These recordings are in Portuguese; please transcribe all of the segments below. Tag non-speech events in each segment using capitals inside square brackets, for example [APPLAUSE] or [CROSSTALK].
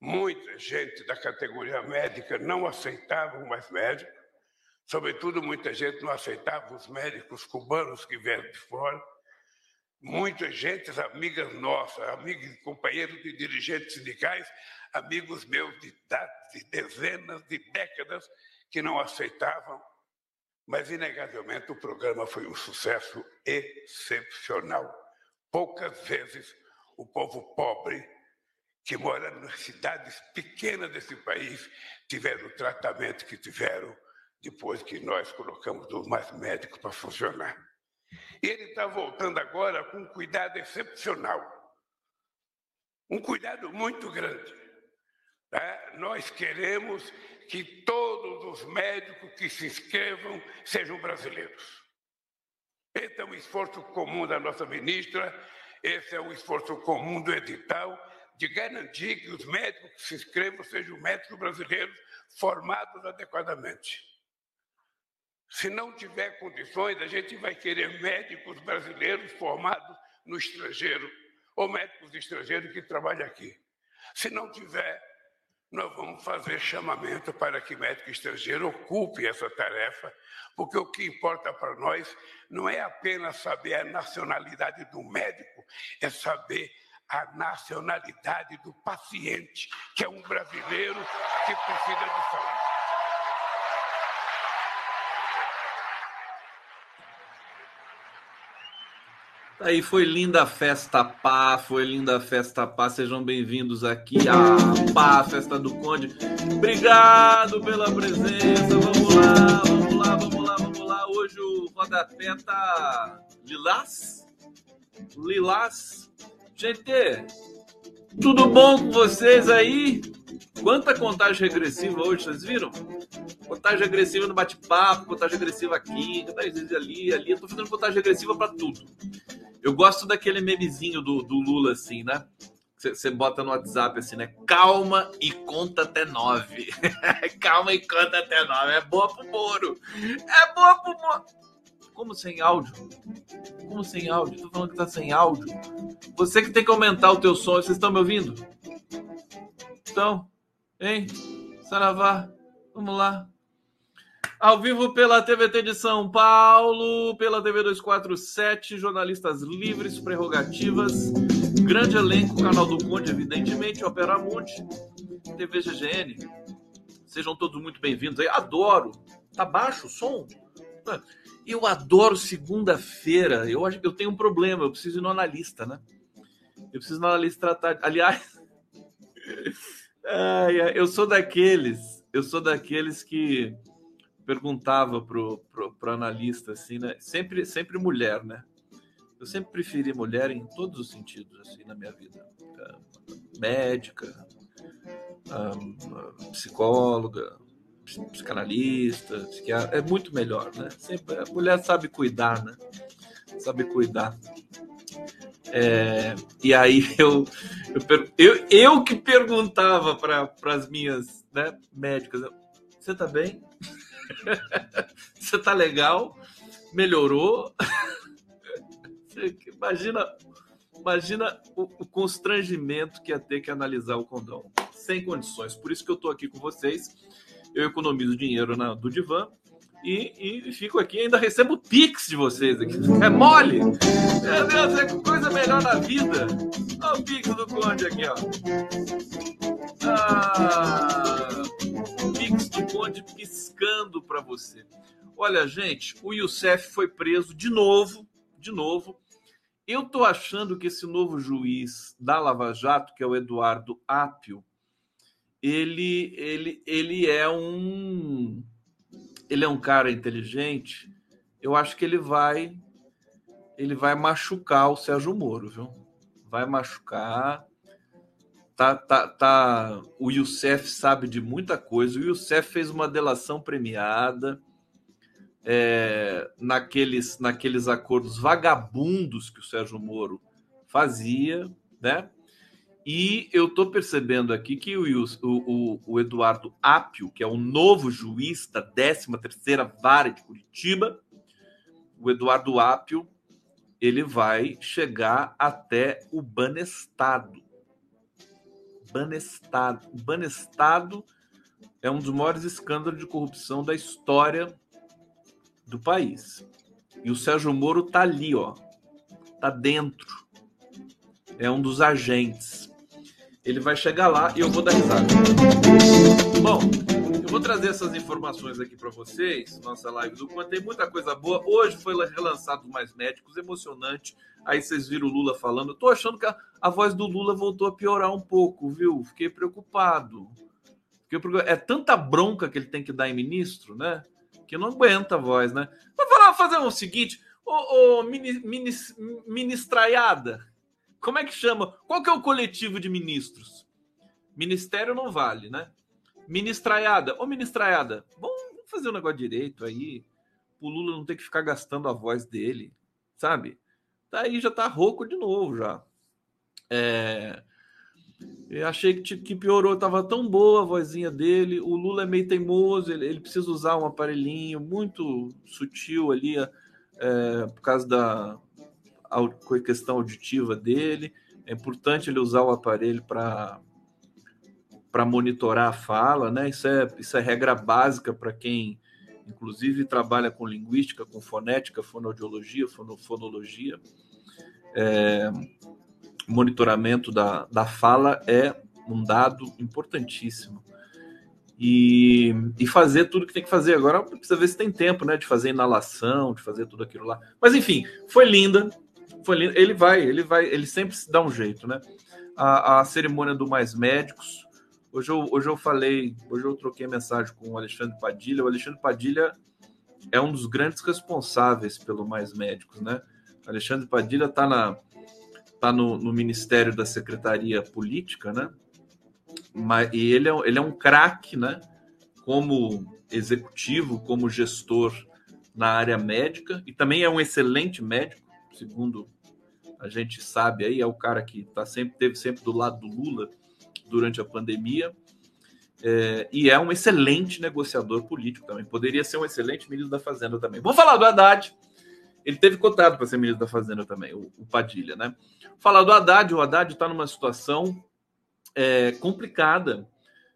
muita gente da categoria médica não aceitava mais médico, sobretudo muita gente não aceitava os médicos cubanos que vieram de fora. Muita gente, amigas nossas, amigos companheiros de dirigentes sindicais, amigos meus de, de dezenas de décadas que não aceitavam, mas inegavelmente o programa foi um sucesso excepcional. Poucas vezes o povo pobre que mora nas cidades pequenas desse país tiveram o tratamento que tiveram depois que nós colocamos os mais médicos para funcionar. E ele está voltando agora com um cuidado excepcional, um cuidado muito grande. Tá? Nós queremos que todos os médicos que se inscrevam sejam brasileiros. Esse é um esforço comum da nossa ministra esse é o esforço comum do edital de garantir que os médicos que se inscrevam sejam médicos brasileiros formados adequadamente. Se não tiver condições, a gente vai querer médicos brasileiros formados no estrangeiro ou médicos estrangeiros que trabalham aqui. Se não tiver, nós vamos fazer chamamento para que médico estrangeiro ocupe essa tarefa, porque o que importa para nós não é apenas saber a nacionalidade do médico, é saber a nacionalidade do paciente, que é um brasileiro que precisa de saúde. Aí foi linda a festa Pá, foi linda a festa Pá. Sejam bem-vindos aqui à Pá, festa do Conde. Obrigado pela presença. Vamos lá, vamos lá, vamos lá, vamos lá. Hoje o rodapé tá lilás? Lilás. Gente, tudo bom com vocês aí? Quanta contagem regressiva hoje, vocês viram? Contagem regressiva no bate-papo, contagem regressiva aqui, contagem ali, ali. Eu tô fazendo contagem regressiva para tudo. Eu gosto daquele memezinho do, do Lula, assim, né? Você bota no WhatsApp assim, né? Calma e conta até nove. [LAUGHS] Calma e conta até nove. É boa pro Moro. É boa pro Moro. Como sem áudio? Como sem áudio? Tô falando que tá sem áudio. Você que tem que aumentar o teu som. Vocês estão me ouvindo? Então, hein? Saravá, vamos lá. Ao vivo pela TVT de São Paulo, pela TV 247, jornalistas livres, prerrogativas, grande elenco, canal do Conde, evidentemente, Opera Mundi, TV GGN. Sejam todos muito bem-vindos aí. Adoro. Tá baixo o som? Eu adoro segunda-feira. Eu eu tenho um problema, eu preciso ir no analista, né? Eu preciso ir no analista tratar. Aliás, [LAUGHS] eu sou daqueles, eu sou daqueles que perguntava pro, pro, pro analista assim, né? Sempre, sempre mulher, né? Eu sempre preferi mulher em todos os sentidos assim na minha vida. Médica, psicóloga, psicanalista, psiquiatra, é muito melhor, né? Sempre a mulher sabe cuidar, né? Sabe cuidar. É, e aí [LAUGHS] eu, eu, eu, eu que perguntava para as minhas né, médicas, você tá bem? [LAUGHS] Você tá legal? Melhorou? [LAUGHS] imagina, imagina o, o, constrangimento que ia ter que analisar o condão. Sem condições. Por isso que eu tô aqui com vocês. Eu economizo dinheiro na, do divã e, e, fico aqui ainda recebo pix de vocês aqui. É mole! Meu Deus, é coisa melhor na vida. Olha o pix do Conde aqui, ó. Ah, Pix do Conde piscando para você. Olha, gente, o Youssef foi preso de novo, de novo. Eu tô achando que esse novo juiz da Lava Jato, que é o Eduardo Apio, ele, ele, ele é um ele é um cara inteligente. Eu acho que ele vai ele vai machucar o Sérgio Moro, viu? Vai machucar tá, tá, tá, o Youssef sabe de muita coisa. O Youssef fez uma delação premiada é, naqueles, naqueles acordos vagabundos que o Sérgio Moro fazia, né? E eu estou percebendo aqui que o, o, o, Eduardo Apio, que é o novo juiz da 13ª Vara de Curitiba, o Eduardo Apio, ele vai chegar até o Banestado. Banestado. Banestado é um dos maiores escândalos de corrupção da história do país. E o Sérgio Moro tá ali, ó. Tá dentro. É um dos agentes. Ele vai chegar lá e eu vou dar risada. Bom, eu vou trazer essas informações aqui para vocês, nossa live do Quanto. Tem muita coisa boa. Hoje foi relançado Mais Médicos, emocionante. Aí vocês viram o Lula falando. Eu tô achando que a, a voz do Lula voltou a piorar um pouco, viu? Fiquei preocupado. Fiquei preocupado. É tanta bronca que ele tem que dar em ministro, né? Que não aguenta a voz, né? Vou falar, fazer o seguinte. Ô, ô mini, mini, ministraiada, como é que chama? Qual que é o coletivo de ministros? Ministério não vale, né? Ministraiada. Ô, ministraiada, vamos fazer um negócio direito aí. O Lula não ter que ficar gastando a voz dele, sabe? Daí tá já tá rouco de novo já. É... Eu achei que, que piorou, tava tão boa a vozinha dele. O Lula é meio teimoso, ele, ele precisa usar um aparelhinho muito sutil ali, é, por causa da, a questão auditiva dele. É importante ele usar o aparelho para para monitorar a fala, né? Isso é, isso é regra básica para quem, inclusive, trabalha com linguística, com fonética, fonoaudiologia, fono, fonologia. É, monitoramento da, da fala é um dado importantíssimo. E, e fazer tudo que tem que fazer. Agora precisa ver se tem tempo, né? De fazer inalação, de fazer tudo aquilo lá. Mas enfim, foi linda. Foi lindo. Ele vai, ele vai, ele sempre se dá um jeito, né? A, a cerimônia do Mais Médicos. Hoje eu, hoje eu falei, hoje eu troquei mensagem com o Alexandre Padilha. O Alexandre Padilha é um dos grandes responsáveis pelo Mais Médicos, né? Alexandre Padilha está na tá no, no, Ministério da Secretaria Política, né? Mas, e ele é, ele é um craque, né? Como executivo, como gestor na área médica e também é um excelente médico segundo a gente sabe aí, é o cara que tá sempre, teve sempre do lado do Lula durante a pandemia. É, e é um excelente negociador político também. Poderia ser um excelente ministro da Fazenda também. Vamos falar do Haddad. Ele teve cotado para ser ministro da Fazenda também, o, o Padilha, né? Falar do Haddad, o Haddad está numa situação é, complicada,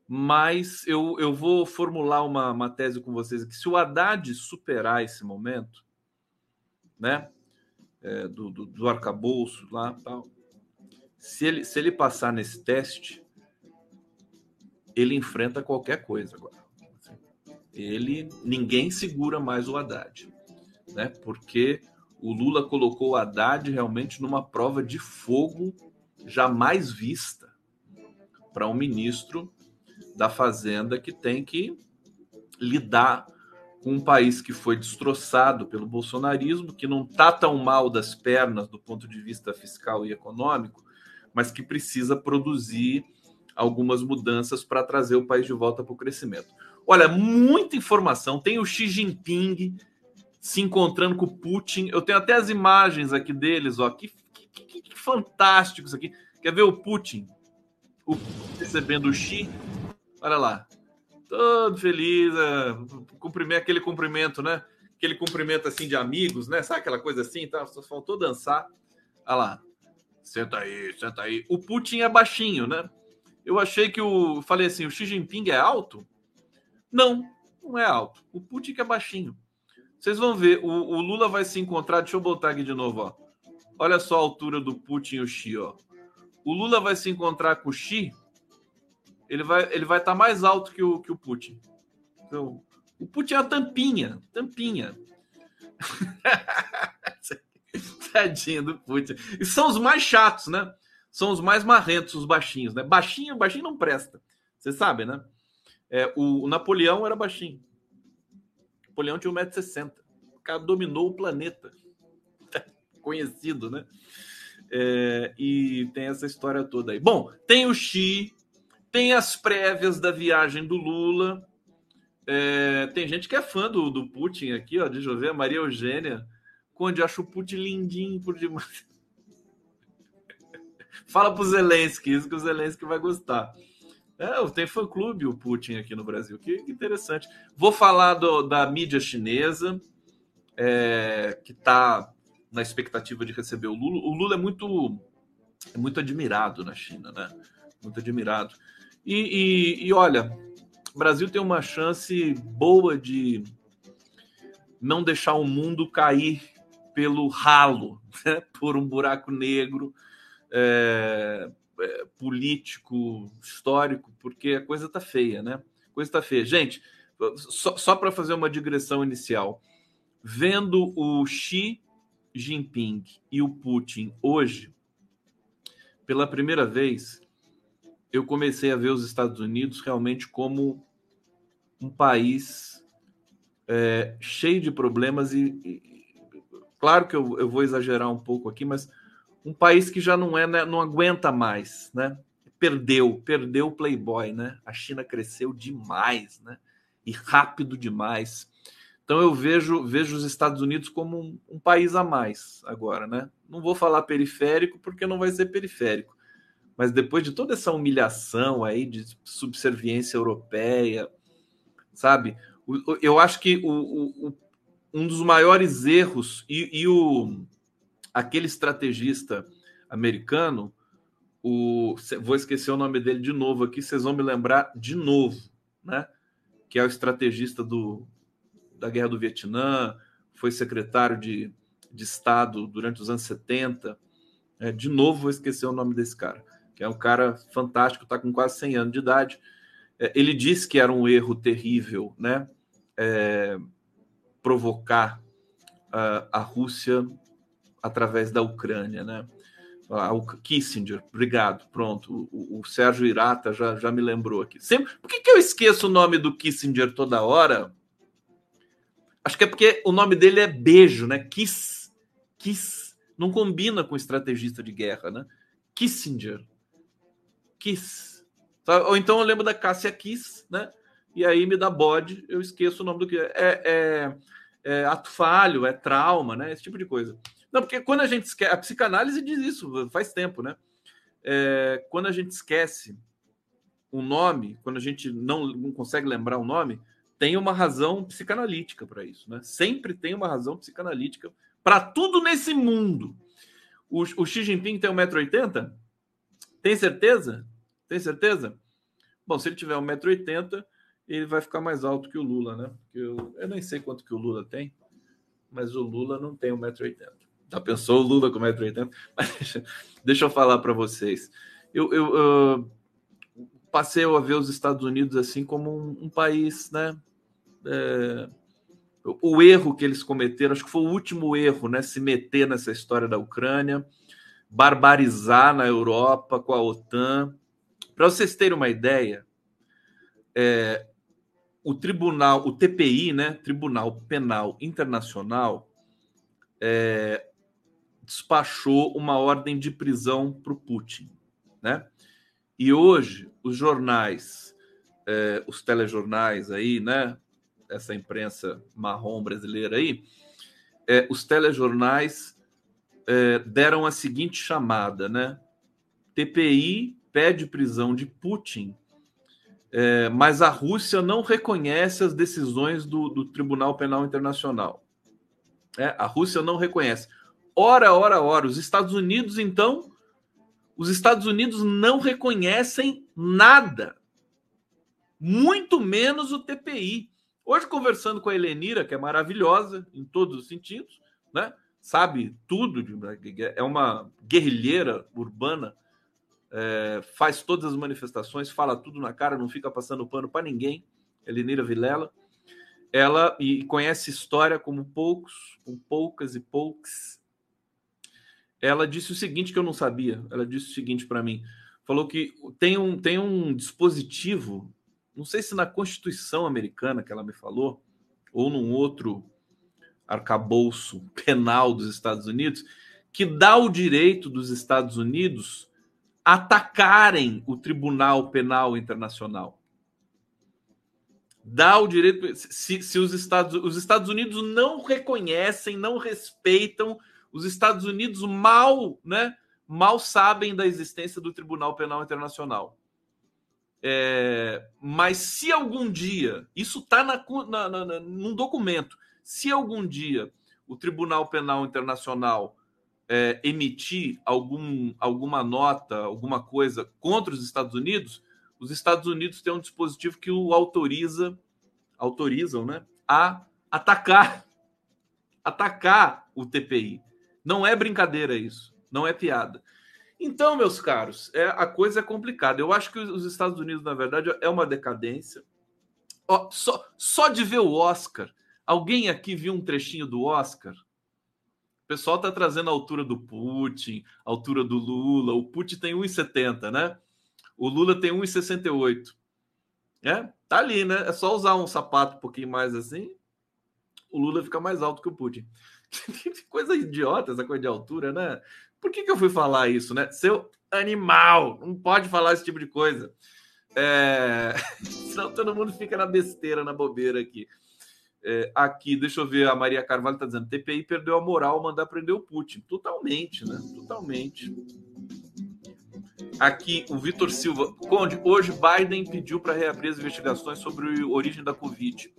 mas eu, eu vou formular uma, uma tese com vocês aqui. Se o Haddad superar esse momento, né? É, do, do, do arcabouço lá tal. Se ele, se ele passar nesse teste, ele enfrenta qualquer coisa agora. Ele ninguém segura mais o Haddad, né? Porque o Lula colocou o Haddad realmente numa prova de fogo jamais vista para um ministro da Fazenda que tem que lidar com um país que foi destroçado pelo bolsonarismo, que não está tão mal das pernas do ponto de vista fiscal e econômico, mas que precisa produzir algumas mudanças para trazer o país de volta para o crescimento. Olha, muita informação. Tem o Xi Jinping se encontrando com o Putin. Eu tenho até as imagens aqui deles, ó. Que, que, que, que fantástico isso aqui. Quer ver o Putin? O recebendo o Xi? Olha lá todo feliz, é, cumprimento, aquele cumprimento, né? Aquele cumprimento assim de amigos, né? Sabe aquela coisa assim? Tá? Só faltou dançar. Olha lá. Senta aí, senta aí. O Putin é baixinho, né? Eu achei que o. Falei assim, o Xi Jinping é alto? Não, não é alto. O Putin que é baixinho. Vocês vão ver, o, o, Lula vai se encontrar. Deixa eu botar aqui de novo, ó. Olha só a altura do Putin e o Xi, ó. O Lula vai se encontrar com o Xi ele vai ele vai estar tá mais alto que o, que o Putin. Então, o Putin é a tampinha, tampinha. [LAUGHS] Tadinho do Putin. E são os mais chatos, né? São os mais marrentos, os baixinhos, né? Baixinho, baixinho não presta. Você sabe, né? É, o, o, Napoleão era baixinho. Napoleão tinha 1,60m. O cara dominou o planeta. [LAUGHS] Conhecido, né? É, e tem essa história toda aí. Bom, tem o Xi, tem as prévias da viagem do Lula. É, tem gente que é fã do, do Putin aqui, ó. Deixa eu ver, Maria Eugênia. Conde, acho o Putin lindinho por demais. [LAUGHS] Fala pro Zelensky, isso que o Zelensky vai gostar. É, tem fã-clube o Putin aqui no Brasil, que, que interessante. Vou falar do, da mídia chinesa, é, que está na expectativa de receber o Lula. O Lula é muito, é muito admirado na China, né? Muito admirado. E, e, e olha, o Brasil tem uma chance boa de não deixar o mundo cair pelo ralo, [LAUGHS] né? por um buraco negro é, é, político, histórico, porque a coisa tá feia, né? A coisa tá feia. Gente, só, só para fazer uma digressão inicial, vendo o Xi Jinping e o Putin hoje, pela primeira vez, eu comecei a ver os Estados Unidos realmente como um país é, cheio de problemas e, e claro que eu, eu, vou exagerar um pouco aqui, mas um país que já não é, né, não aguenta mais, né? Perdeu, perdeu o Playboy, né? A China cresceu demais, né? E rápido demais. Então eu vejo, vejo os Estados Unidos como um, um, país a mais agora, né? Não vou falar periférico porque não vai ser periférico, mas depois de toda essa humilhação aí de subserviência europeia, sabe? Eu acho que o, o, um dos maiores erros e, e, o aquele estrategista americano, o vou esquecer o nome dele de novo aqui, vocês vão me lembrar de novo, né? Que é o estrategista do da Guerra do Vietnã, foi secretário de, de Estado durante os anos 70. É, de novo, vou esquecer o nome desse cara, que é um cara fantástico, está com quase 100 anos de idade. É, ele disse que era um erro terrível, né? É, provocar a, a Rússia através da Ucrânia, né? o Kissinger, obrigado, pronto. O, o, Sérgio Irata já, já me lembrou aqui. Sempre, por que, que eu esqueço o nome do Kissinger toda hora? Acho que é porque o nome dele é beijo, né? Kiss. Kiss. Não combina com estrategista de guerra, né? Kissinger. Kiss. Ou então eu lembro da Cássia Kiss, né? E aí me dá bode, eu esqueço o nome do que é. É, é, ato falho, é trauma, né? Esse tipo de coisa. Não, porque quando a gente esquece. A psicanálise diz isso faz tempo, né? É, quando a gente esquece o nome, quando a gente não, não consegue lembrar o nome, tem uma razão psicanalítica para isso, né? Sempre tem uma razão psicanalítica para tudo nesse mundo. O, o Xi Jinping tem 1,80m? Tem certeza? Tem certeza? Bom, se ele tiver 1,80m, ele vai ficar mais alto que o Lula, né? Eu, eu nem sei quanto que o Lula tem, mas o Lula não tem 1,80m. Já pensou o Lula com 1,80m? [LAUGHS] Mas deixa, deixa eu falar para vocês. Eu, eu, eu, passei a ver os Estados Unidos assim como um, um país, né? É, o erro que eles cometeram, acho que foi o último erro, né? Se meter nessa história da Ucrânia, barbarizar na Europa com a OTAN. Para vocês terem uma ideia, é, o tribunal, o TPI, né? Tribunal Penal Internacional, é, despachou uma ordem de prisão para o Putin, né? E hoje os jornais, é, os telejornais aí, né? essa imprensa marrom brasileira aí, é, os telejornais é, deram a seguinte chamada, né? TPI pede prisão de Putin, é, mas a Rússia não reconhece as decisões do, do Tribunal Penal Internacional. É, a Rússia não reconhece. Ora, ora, ora, os Estados Unidos, então, os Estados Unidos não reconhecem nada, muito menos o TPI. Hoje, conversando com a Helenira, que é maravilhosa em todos os sentidos, né? Sabe tudo, é uma guerrilheira urbana, é, faz todas as manifestações, fala tudo na cara, não fica passando pano para ninguém. Helenira Vilela. Ela e conhece história como poucos, com poucas e poucos. Ela disse o seguinte que eu não sabia. Ela disse o seguinte para mim. Falou que tem um, tem um dispositivo não sei se na Constituição americana que ela me falou, ou num outro arcabouço penal dos Estados Unidos, que dá o direito dos Estados Unidos atacarem o Tribunal Penal Internacional. Dá o direito. Se, se os, Estados, os Estados Unidos não reconhecem, não respeitam, os Estados Unidos mal, né, mal sabem da existência do Tribunal Penal Internacional. É, mas se algum dia, isso está na, na, na, num documento, se algum dia o Tribunal Penal Internacional é, emitir algum, alguma nota, alguma coisa contra os Estados Unidos, os Estados Unidos têm um dispositivo que o autoriza, autorizam, né, a atacar, [LAUGHS] atacar o TPI. Não é brincadeira isso, não é piada. Então, meus caros, é, a coisa é complicada. Eu acho que os Estados Unidos, na verdade, é uma decadência. Ó, só, só de ver o Oscar, alguém aqui viu um trechinho do Oscar? O pessoal está trazendo a altura do Putin, a altura do Lula. O Putin tem 1,70, né? O Lula tem 1,68. É, tá ali, né? É só usar um sapato um pouquinho mais assim. O Lula fica mais alto que o Putin. [LAUGHS] que coisa idiota essa coisa de altura, né? Por que, que eu fui falar isso, né? Seu animal, não pode falar esse tipo de coisa. É... [LAUGHS] Senão todo mundo fica na besteira, na bobeira aqui. É, aqui, deixa eu ver, a Maria Carvalho está dizendo: TPI perdeu a moral mandar prender o Putin. Totalmente, né? Totalmente. Aqui, o Vitor Silva. Conde, hoje Biden pediu para reabrir as investigações sobre a origem da Covid.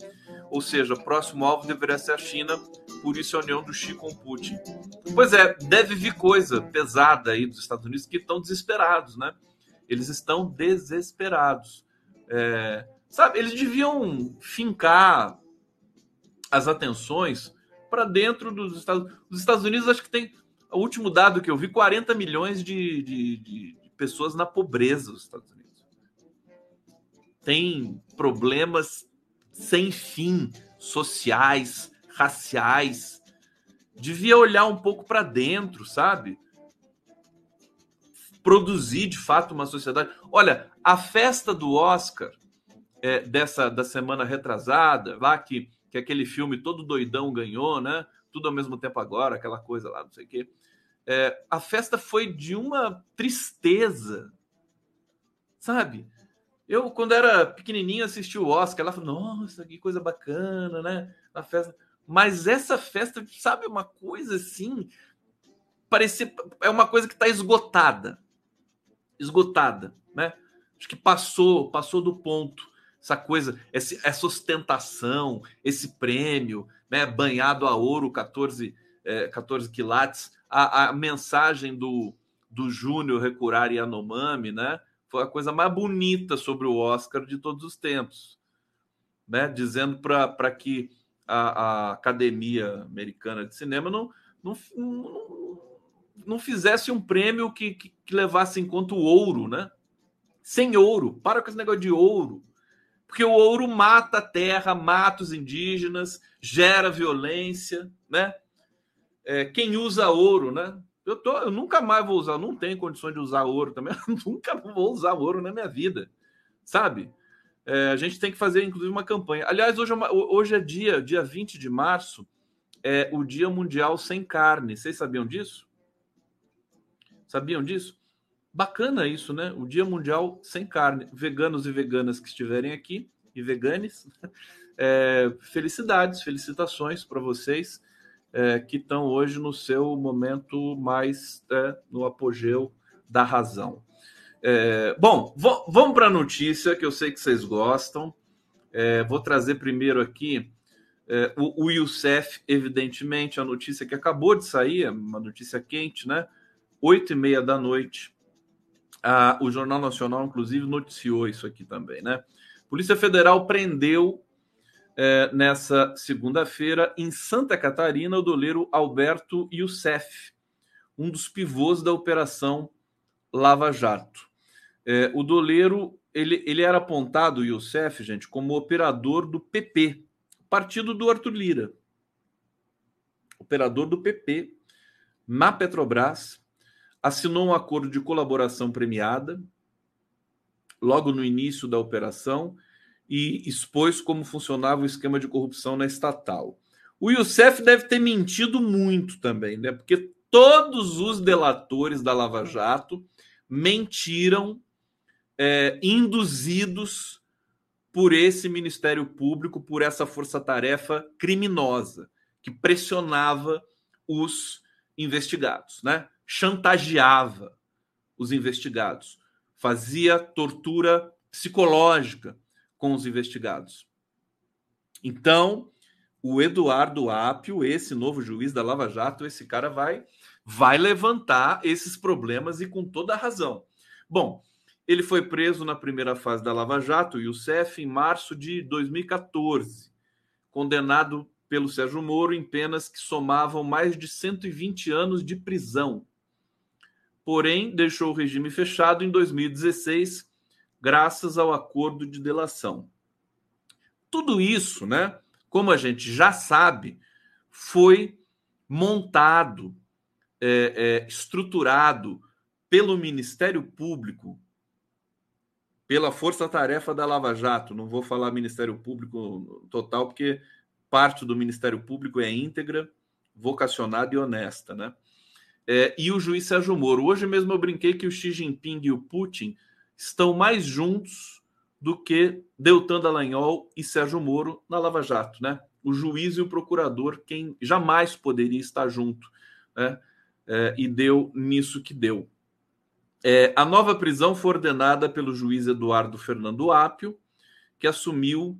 Ou seja, o próximo alvo deveria ser a China, por isso a união do Xi com Putin. Pois é, deve vir coisa pesada aí dos Estados Unidos que estão desesperados, né? Eles estão desesperados. É, sabe, eles deviam fincar as atenções para dentro dos Estados Unidos. Os Estados Unidos, acho que tem, o último dado que eu vi, 40 milhões de, de, de pessoas na pobreza dos Estados Unidos. Tem problemas sem fim, sociais, raciais. Devia olhar um pouco para dentro, sabe? Produzir de fato uma sociedade. Olha, a festa do Oscar é, dessa da semana retrasada, lá que, que aquele filme todo doidão ganhou, né? Tudo ao mesmo tempo agora, aquela coisa lá, não sei o quê. É, a festa foi de uma tristeza, sabe? Eu, quando era pequenininho, assisti o Oscar, ela falou, nossa, que coisa bacana, né? A festa. Mas essa festa, sabe, uma coisa assim, parecia, é uma coisa que está esgotada. Esgotada, né? Acho que passou, passou do ponto. Essa coisa, essa ostentação, esse prêmio, né? Banhado a ouro, 14, é, 14 quilates. A, a mensagem do, do Júnior Recurar Yanomami, né? foi a coisa mais bonita sobre o Oscar de todos os tempos, né? Dizendo para que a, a, Academia Americana de Cinema não, não, não, não fizesse um prêmio que, que, que, levasse em conta o ouro, né? Sem ouro, para com esse negócio de ouro. Porque o ouro mata a terra, mata os indígenas, gera violência, né? É, quem usa ouro, né? Eu, tô, eu nunca mais vou usar, não tenho condições de usar ouro também, [LAUGHS] nunca vou usar ouro na minha vida, sabe? É, a gente tem que fazer, inclusive, uma campanha. Aliás, hoje é, uma, hoje é dia, dia 20 de março, é o Dia Mundial Sem Carne. Vocês sabiam disso? Sabiam disso? Bacana isso, né? O Dia Mundial Sem Carne. Veganos e veganas que estiverem aqui, e veganes, [LAUGHS] é, felicidades, felicitações para vocês é, que estão hoje no seu momento mais é, no apogeu da razão. É, bom, vamos para a notícia que eu sei que vocês gostam. É, vou trazer primeiro aqui é, o, o Youssef, evidentemente, a notícia que acabou de sair, uma notícia quente, né? Oito e meia da noite. Ah, o Jornal Nacional, inclusive, noticiou isso aqui também, né? Polícia Federal prendeu é, nessa segunda-feira, em Santa Catarina, o doleiro Alberto Youssef, um dos pivôs da Operação Lava Jato. É, o doleiro ele, ele era apontado, Youssef, gente, como operador do PP, partido do Arthur Lira. Operador do PP na Petrobras, assinou um acordo de colaboração premiada logo no início da operação e expôs como funcionava o esquema de corrupção na estatal. O Youssef deve ter mentido muito também, né? Porque Todos os delatores da Lava Jato mentiram, é, induzidos por esse Ministério Público, por essa força-tarefa criminosa que pressionava os investigados, né? Chantageava os investigados, fazia tortura psicológica com os investigados. Então, o Eduardo Apio, esse novo juiz da Lava Jato, esse cara vai vai levantar esses problemas e com toda a razão. Bom, ele foi preso na primeira fase da Lava Jato, e o CEF, em março de 2014, condenado pelo Sérgio Moro em penas que somavam mais de 120 anos de prisão. Porém, deixou o regime fechado em 2016, graças ao acordo de delação. Tudo isso, né, como a gente já sabe, foi montado, é, é, estruturado pelo Ministério Público, pela força-tarefa da Lava Jato. Não vou falar Ministério Público total, porque parte do Ministério Público é íntegra, vocacionada e honesta, né? É, e o juiz Sérgio Moro. Hoje mesmo eu brinquei que o Xi Jinping e o Putin estão mais juntos do que Deltan Dallagnol e Sérgio Moro na Lava Jato, né? O juiz e o procurador, quem jamais poderia estar junto, né? É, e deu nisso que deu. É, a nova prisão foi ordenada pelo juiz Eduardo Fernando Apio, que assumiu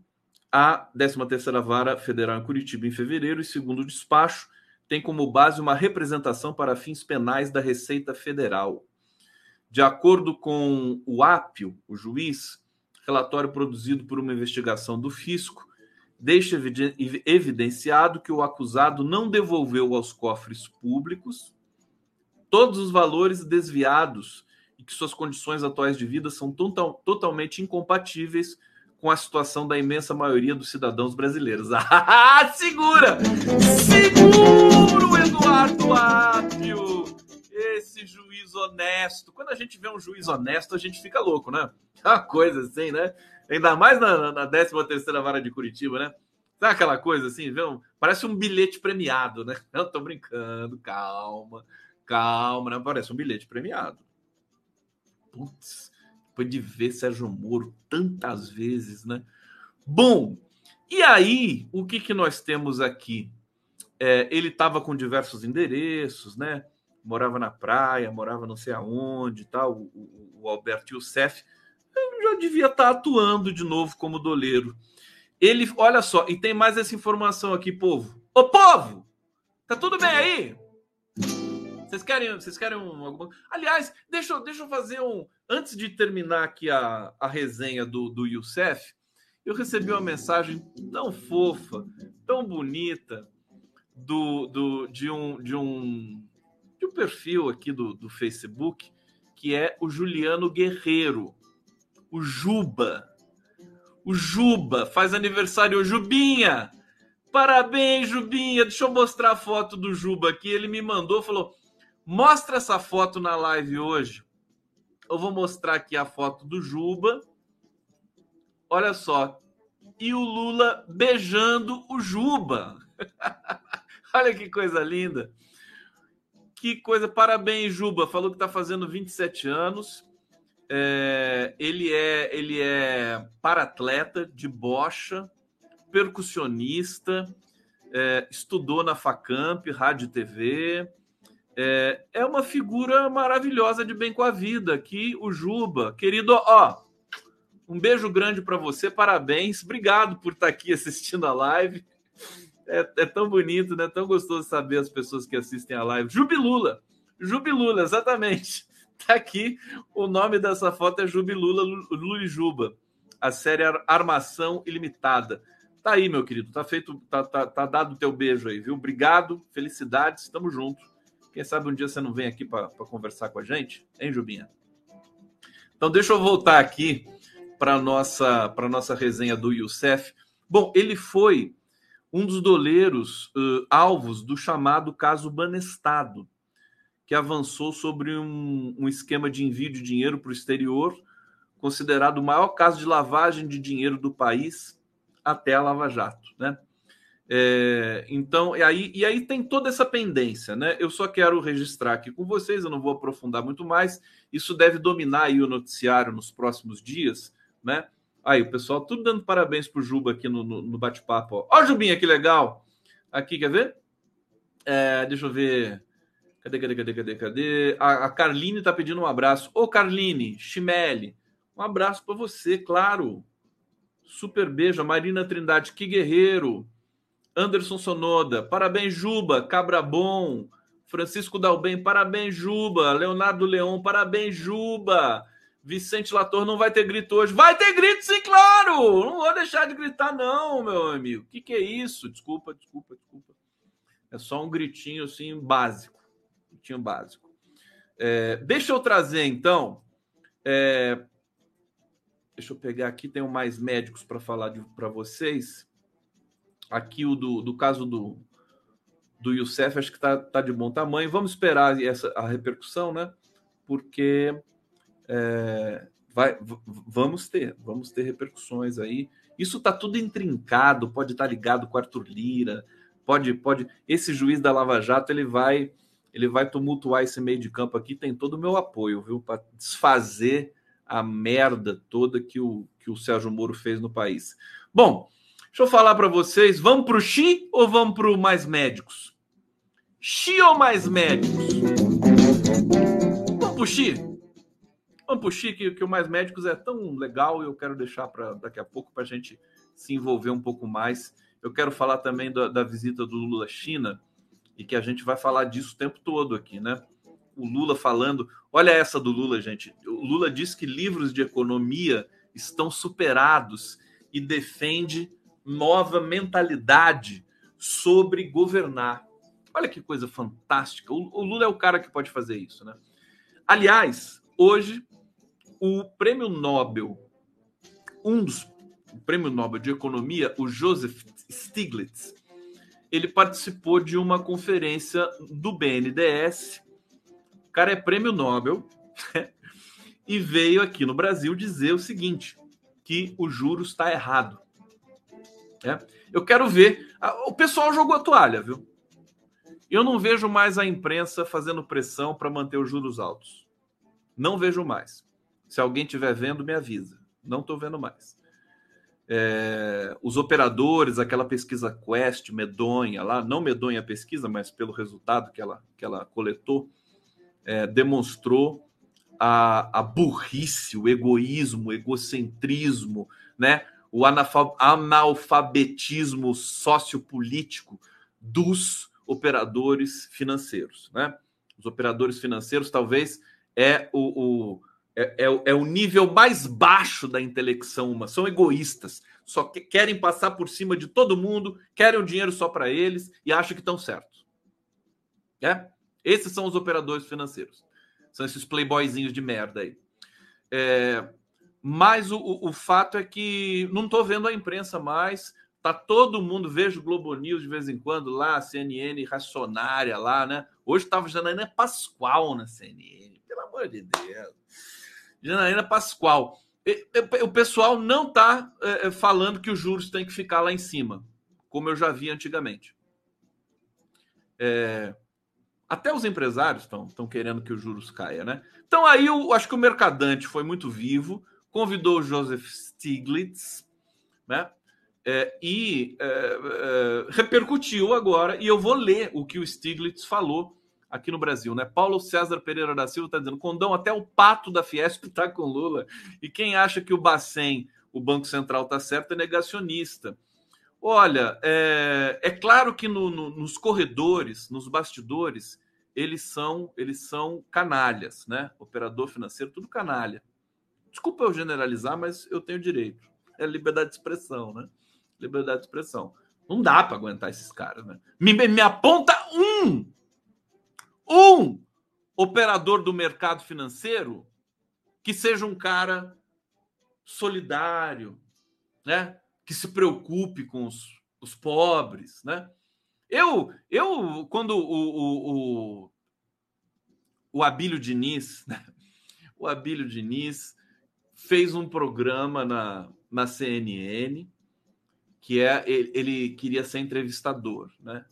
a 13ª Vara Federal em Curitiba em fevereiro e, segundo o despacho, tem como base uma representação para fins penais da Receita Federal. De acordo com o Apio, o juiz, relatório produzido por uma investigação do fisco deixa evidenciado que o acusado não devolveu aos cofres públicos todos os valores desviados e que suas condições atuais de vida são total, totalmente incompatíveis com a situação da imensa maioria dos cidadãos brasileiros. [LAUGHS] Ah, segura! Segura o Eduardo Apio! Esse juiz honesto. Quando a gente vê um juiz honesto, a gente fica louco, né? Uma coisa assim, né? Ainda mais na, na 13 terceira vara de Curitiba, né? Sabe aquela coisa assim? Viu? Parece um bilhete premiado, né? [LAUGHS] Eu tô brincando, calma, calma, né? Parece um bilhete premiado. Putz, depois de ver Sérgio Moro tantas vezes, né? Bom, e aí, o que, que nós temos aqui? É, ele estava com diversos endereços, né? Morava na praia, morava não sei aonde tal. O, o, o Alberto Youssef já devia estar tá atuando de novo como doleiro. Ele, olha só, e tem mais essa informação aqui, povo. Ô, povo! Tá tudo bem aí? Vocês querem, vocês querem um, alguma Aliás, deixa, deixa eu fazer um. Antes de terminar aqui a, a resenha do, do Youssef, eu recebi uma mensagem tão fofa, tão bonita, do, do, de, um, de, um, de um perfil aqui do, do Facebook, que é o Juliano Guerreiro, o Juba. O Juba faz aniversário, Jubinha! Parabéns, Jubinha! Deixa eu mostrar a foto do Juba aqui. Ele me mandou, falou: Mostra essa foto na live hoje. Eu vou mostrar aqui a foto do Juba. Olha só. E o Lula beijando o Juba. [LAUGHS] Olha que coisa linda. Que coisa. Parabéns, Juba. Falou que está fazendo 27 anos. É, ele é ele é paratleta de bocha, percussionista, é, estudou na Facamp, rádio e TV, é, é uma figura maravilhosa de bem com a vida. Que o Juba, querido, ó, um beijo grande para você, parabéns, obrigado por estar tá aqui [LAUGHS] assistindo a live. É, é, tão bonito, né? Tão gostoso saber as pessoas que assistem a live. Jubilula, Jubilula, exatamente. [LAUGHS] Tá aqui o nome dessa foto é Jubilula Lula e Juba, a série Armação Ilimitada. Tá aí, meu querido, tá feito, tá, tá, tá dado o teu beijo aí, viu? Obrigado, felicidades, estamos juntos. Quem sabe um dia você não vem aqui para conversar com a gente, hein, Jubinha? Então, deixa eu voltar aqui para nossa para nossa resenha do Youssef. Bom, ele foi um dos doleiros uh, alvos do chamado caso Banestado, que avançou sobre um, um esquema de envio de dinheiro para o exterior, considerado o maior caso de lavagem de dinheiro do país até a Lava Jato. Né? É, então, e aí, e aí tem toda essa pendência, né? Eu só quero registrar aqui com vocês, eu não vou aprofundar muito mais. Isso deve dominar aí o noticiário nos próximos dias, né? Aí, o pessoal tudo dando parabéns pro Juba aqui no, no, no bate-papo. Ó, Jubinha, que legal! Aqui, quer ver? É, deixa eu ver. Cadê, cadê, cadê, cadê, cadê? A, a Carline tá pedindo um abraço. Ô, Carline, Chimele, um abraço para você, claro. Super beijo. A Marina Trindade, que guerreiro. Anderson Sonoda, parabéns, Juba. Cabra Bom. Francisco Dalben, parabéns, Juba. Leonardo Leão, parabéns, Juba. Vicente Lator, não vai ter grito hoje. Vai ter grito, sim, claro! Não vou deixar de gritar, não, meu amigo. O que, que é isso? Desculpa, desculpa, desculpa. É só um gritinho assim básico. Gritinho básico. É, deixa eu trazer, então. É, deixa eu pegar aqui, tenho mais médicos para falar para vocês. Aqui o do, do caso do, do Youssef, acho que está tá de bom tamanho. Vamos esperar essa, a repercussão, né? Porque é, vai, vamos ter, vamos ter repercussões aí. Isso está tudo intrincado, pode estar tá ligado com Arthur Lira, pode, pode. Esse juiz da Lava Jato ele vai, ele vai tumultuar esse meio de campo aqui. Tem todo o meu apoio, viu, para desfazer a merda toda que o que o Sérgio Moro fez no país. Bom, deixa eu falar para vocês. Vamos para o Xi ou vamos para o mais médicos? Xi ou mais médicos? Vamos para o Xi. Vamos para o Xi, que, que o mais médicos é tão legal e eu quero deixar para daqui a pouco para a gente se envolver um pouco mais. Eu quero falar também da, da visita do Lula à China e que a gente vai falar disso o tempo todo aqui, né? O Lula falando, olha essa do Lula, gente. O Lula diz que livros de economia estão superados e defende nova mentalidade sobre governar. Olha que coisa fantástica. O, Lula é o cara que pode fazer isso, né? Aliás, hoje o prêmio Nobel, um dos o prêmio Nobel de Economia, o Joseph Stiglitz, ele participou de uma conferência do BNDES. O cara é prêmio Nobel e veio aqui no Brasil dizer o seguinte: que o juros está errado. É. Eu quero ver. O pessoal jogou a toalha, viu? Eu não vejo mais a imprensa fazendo pressão para manter os juros altos. Não vejo mais. Se alguém estiver vendo, me avisa. Não estou vendo mais é, os operadores, aquela pesquisa Quest medonha lá, não medonha a pesquisa, mas pelo resultado que ela, que ela coletou, é, demonstrou a, a burrice, o egoísmo, o egocentrismo, né? O analfabetismo sociopolítico dos operadores financeiros. Né? Os operadores financeiros talvez é o, o é, é, é, o nível mais baixo da intelecção humana. São egoístas, só que querem passar por cima de todo mundo, querem o dinheiro só para eles e acham que estão certos. É? Esses são os operadores financeiros. São esses playboyzinhos de merda aí. É, mas o, o, o, fato é que não estou vendo a imprensa mais. Tá todo mundo, vejo Globo News de vez em quando lá, CNN racionária lá, né? Hoje estava Janaína Pascoal na CNN, pelo amor de Deus. Janaína Pascoal. O pessoal não está é, é, falando que os juros têm que ficar lá em cima, como eu já vi antigamente. É, até os empresários estão querendo que os juros caia, né? Então aí eu acho que o Mercadante foi muito vivo, convidou o Joseph Stiglitz, né? É, e é, é, repercutiu agora, e eu vou ler o que o Stiglitz falou aqui no Brasil, né? Paulo César Pereira da Silva está dizendo: Condão, até o pato da Fiesp está com Lula. E quem acha que o Bacen, o Banco Central, está certo, é negacionista. Olha, é, é claro que no, no, nos corredores, nos bastidores, eles são eles são canalhas, né? Operador financeiro, tudo canalha. Desculpa eu generalizar, mas eu tenho direito. É liberdade de expressão, né? Liberdade de expressão. Não dá para aguentar esses caras, né? Me, me aponta um um operador do mercado financeiro que seja um cara solidário, né? Que se preocupe com os, os pobres, né? Eu, eu quando o, o, o, o Abílio Diniz, [LAUGHS] né? o Abílio Diniz fez um programa na, na CNN que é ele, ele queria ser entrevistador, né?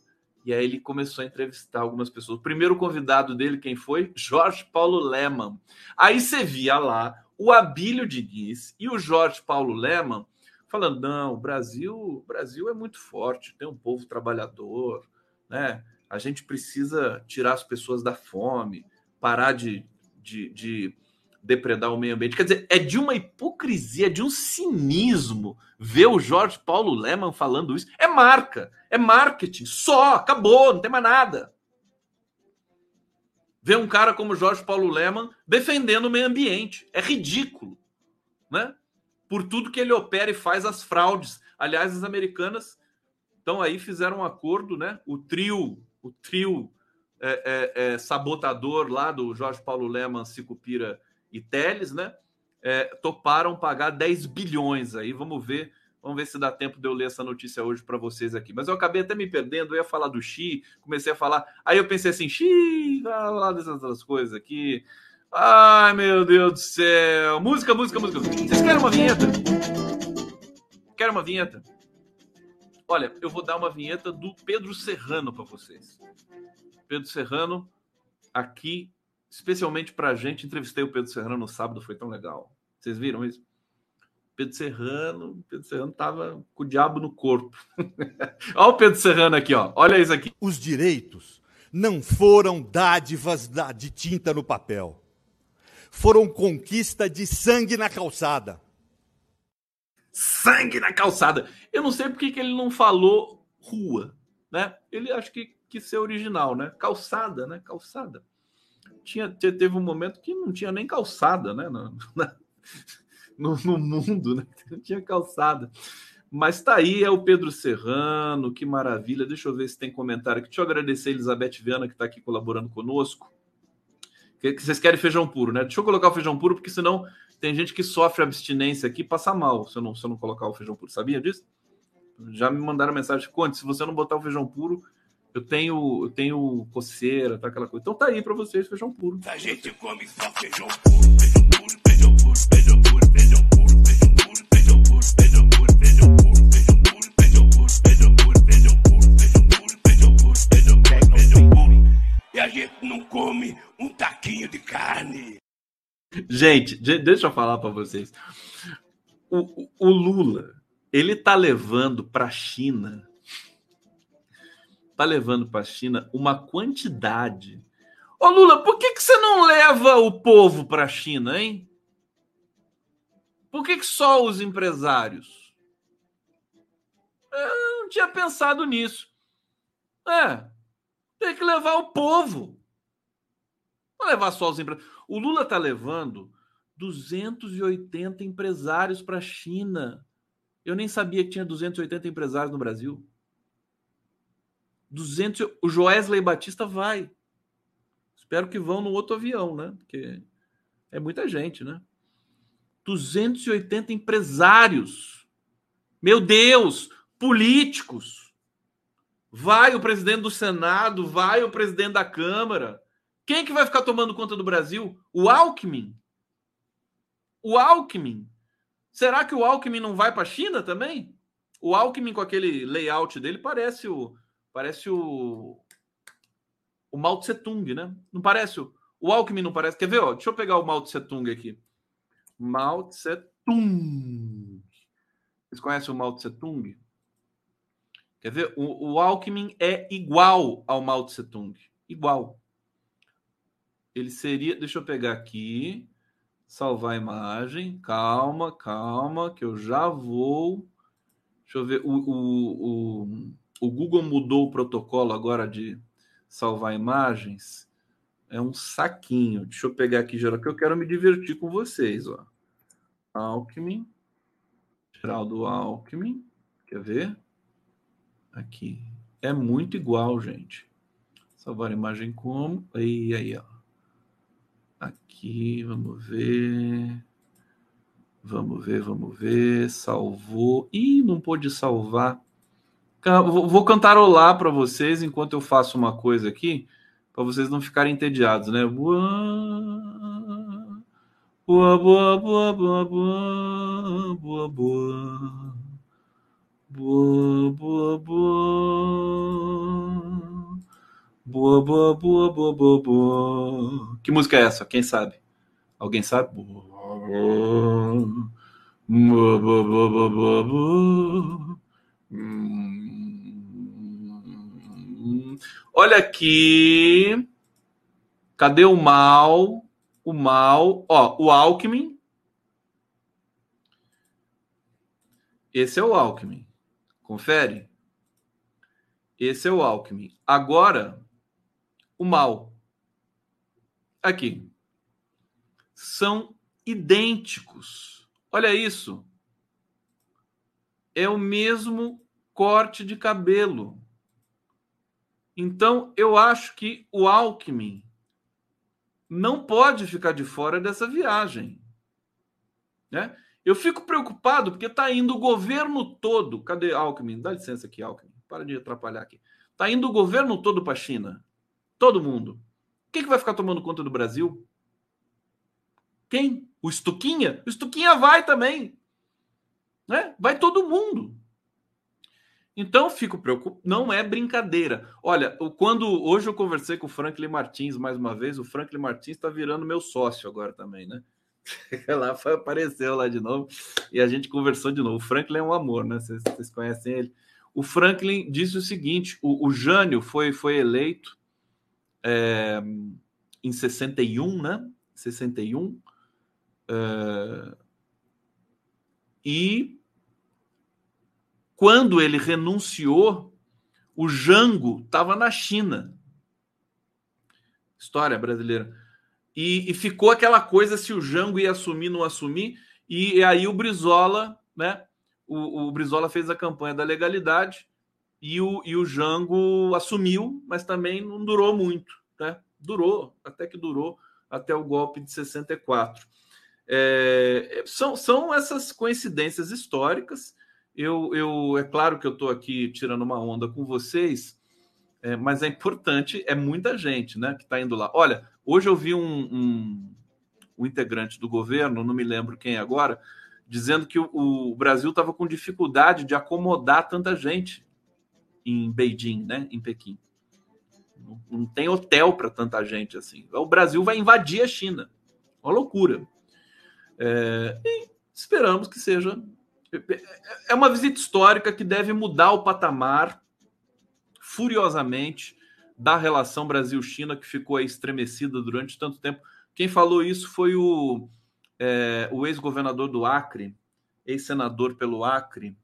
E aí ele começou a entrevistar algumas pessoas. O primeiro convidado dele, quem foi? Jorge Paulo Leman. Aí você via lá o Abílio Diniz e o Jorge Paulo Leman falando: não, o Brasil, o Brasil é muito forte, tem um povo trabalhador, né? A gente precisa tirar as pessoas da fome, parar de, de, de depredar o meio ambiente. Quer dizer, é de uma hipocrisia, de um cinismo ver o Jorge Paulo Leman falando isso. É marca, é marketing, só, acabou, não tem mais nada. Ver um cara como Jorge Paulo Leman defendendo o meio ambiente. É ridículo, né? Por tudo que ele opera e faz as fraudes. Aliás, as americanas estão aí, fizeram um acordo, né? O trio, o trio é, é, é, sabotador lá do Jorge Paulo Leman, Sicupira e Teles, né? É, toparam pagar 10 bilhões aí. Vamos ver, vamos ver se dá tempo de eu ler essa notícia hoje para vocês aqui. Mas eu acabei até me perdendo, eu ia falar do Xi, comecei a falar. Aí eu pensei assim, Xi, lá dessas outras coisas aqui. Ai, meu Deus do céu. Música, música, música. Vocês querem uma vinheta? Querem uma vinheta? Olha, eu vou dar uma vinheta do Pedro Serrano para vocês. Pedro Serrano, aqui especialmente para a gente. Entrevistei o Pedro Serrano no sábado, foi tão legal. Vocês viram isso? Pedro Serrano, Pedro Serrano tava com o diabo no corpo. [LAUGHS] olha o Pedro Serrano aqui, ó. Olha isso aqui. Os direitos não foram dádivas de tinta no papel. Foram conquista de sangue na calçada. Sangue na calçada. Eu não sei porque que ele não falou rua, né? Ele acho que quis ser original, né? Calçada, né? Calçada tinha, teve um momento que não tinha nem calçada, né? No, [LAUGHS] no, no mundo, né? [LAUGHS] Não tinha calçada. Mas tá aí, é o Pedro Serrano, que maravilha. Deixa eu ver se tem comentário aqui. Deixa eu agradecer a Elizabeth Viana, que está aqui colaborando conosco. Que, que, vocês querem feijão puro, né? Deixa eu colocar o feijão puro, porque senão tem gente que sofre abstinência aqui passa mal se eu não, se eu não colocar o feijão puro. Sabia disso? Já me mandaram mensagem, Conte, se você não botar o feijão puro, eu tenho, eu tenho coceira, tá, aquela coisa. Então tá aí para vocês feijão puro. A gente come só feijão puro, feijão puro, feijão puro, feijão puro, feijão puro, feijão puro, feijão puro, feijão puro, feijão puro, feijão puro, feijão puro, feijão puro, feijão puro, feijão puro, feijão puro, feijão puro, feijão puro. E a gente não come um taquinho de carne. Gente, deixa eu falar para vocês. O, o, o Lula, ele tá levando para a China está levando para a China uma quantidade. Ô Lula, por que, que você não leva o povo para a China, hein? Por que, que só os empresários? Eu não tinha pensado nisso. É, tem que levar o povo. Não levar só os empresários. O Lula está levando 280 empresários para a China. Eu nem sabia que tinha 280 empresários no Brasil. 200. O Joesley Batista vai. Espero que vão no outro avião, né? Porque é muita gente, né? 280 empresários. Meu Deus! Políticos. Vai o presidente do Senado, vai o presidente da Câmara. Quem que vai ficar tomando conta do Brasil? O Alckmin? O Alckmin? Será que o Alckmin não vai para a China também? O Alckmin, com aquele layout dele, parece o, Parece o. O Mao Tse Tung, né? Não parece o. O Alckmin não parece. Quer ver? Ó? Deixa eu pegar o Mao Tse Tung aqui. Mao Tse Tung. Vocês conhecem o Mao Tse Tung? Quer ver? O, o Alckmin é igual ao Mao Tse Tung. Igual. Ele seria. Deixa eu pegar aqui. Salvar a imagem. Calma, calma, que eu já vou. Deixa eu ver. O, o, o, o Google mudou o protocolo agora de salvar imagens. É um saquinho. Deixa eu pegar aqui, geral, que eu quero me divertir com vocês. Ó. Alckmin. Geraldo Alckmin. Quer ver? Aqui. É muito igual, gente. Salvar imagem como? Aí, aí, ó. Aqui, vamos ver. Vamos ver, vamos ver. Salvou. Ih, não pôde salvar. Vou cantarolar para vocês enquanto eu faço uma coisa aqui, para vocês não ficarem entediados, né? Boa, boa, boa, boa, boa, boa, boa, boa, Boa, boa, boa. Boa, boa, boa, boa, boa, boa. Que música é essa? Quem sabe? Alguém sabe? Boa, boa, boa, boa, boa, boa, boa. Hum. Olha aqui. Cadê o mal? O mal. Ó, o Alckmin. Esse é o Alckmin. Confere? Esse é o Alckmin. Agora, o mal. Aqui. São idênticos. Olha isso. É o mesmo corte de cabelo. Então, eu acho que o Alckmin não pode ficar de fora dessa viagem. Né? Eu fico preocupado porque está indo o governo todo. Cadê Alckmin? Dá licença aqui, Alckmin. Para de atrapalhar aqui. Está indo o governo todo para a China. Todo mundo. Quem que vai ficar tomando conta do Brasil? Quem? O Estuquinha? O Estuquinha vai também. Né? Vai todo mundo. Então, fico preocupado. Não é brincadeira. Olha, quando hoje eu conversei com o Franklin Martins mais uma vez, o Franklin Martins está virando meu sócio agora também, né? [LAUGHS] lá foi, apareceu lá de novo e a gente conversou de novo. O Franklin é um amor, né? Vocês, vocês conhecem ele. O Franklin disse o seguinte: o, o Jânio foi, foi eleito é, em 61, né? 61. É, e quando ele renunciou, o Jango estava na China. História brasileira. E, e, ficou aquela coisa se o Jango ia assumir, não assumir. E, e aí o Brizola, né? O, o, Brizola fez a campanha da legalidade e o, e o Jango assumiu, mas também não durou muito, né? Durou, até que durou até o golpe de 64. É, são, são essas coincidências históricas. Eu, eu é claro que eu estou aqui tirando uma onda com vocês, é, mas é importante, é muita gente, né, que está indo lá. Olha, Hoje eu vi um, um, um, integrante do governo, não me lembro quem agora, dizendo que o, o Brasil estava com dificuldade de acomodar tanta gente em Beijing, né, em Pequim. Não, não tem hotel para tanta gente assim. O Brasil vai invadir a China. Uma loucura. É, e esperamos que seja. É uma visita histórica que deve mudar o patamar furiosamente da relação Brasil-China que ficou estremecida durante tanto tempo. Quem falou isso foi o, é, o ex-governador do Acre, ex-senador pelo Acre.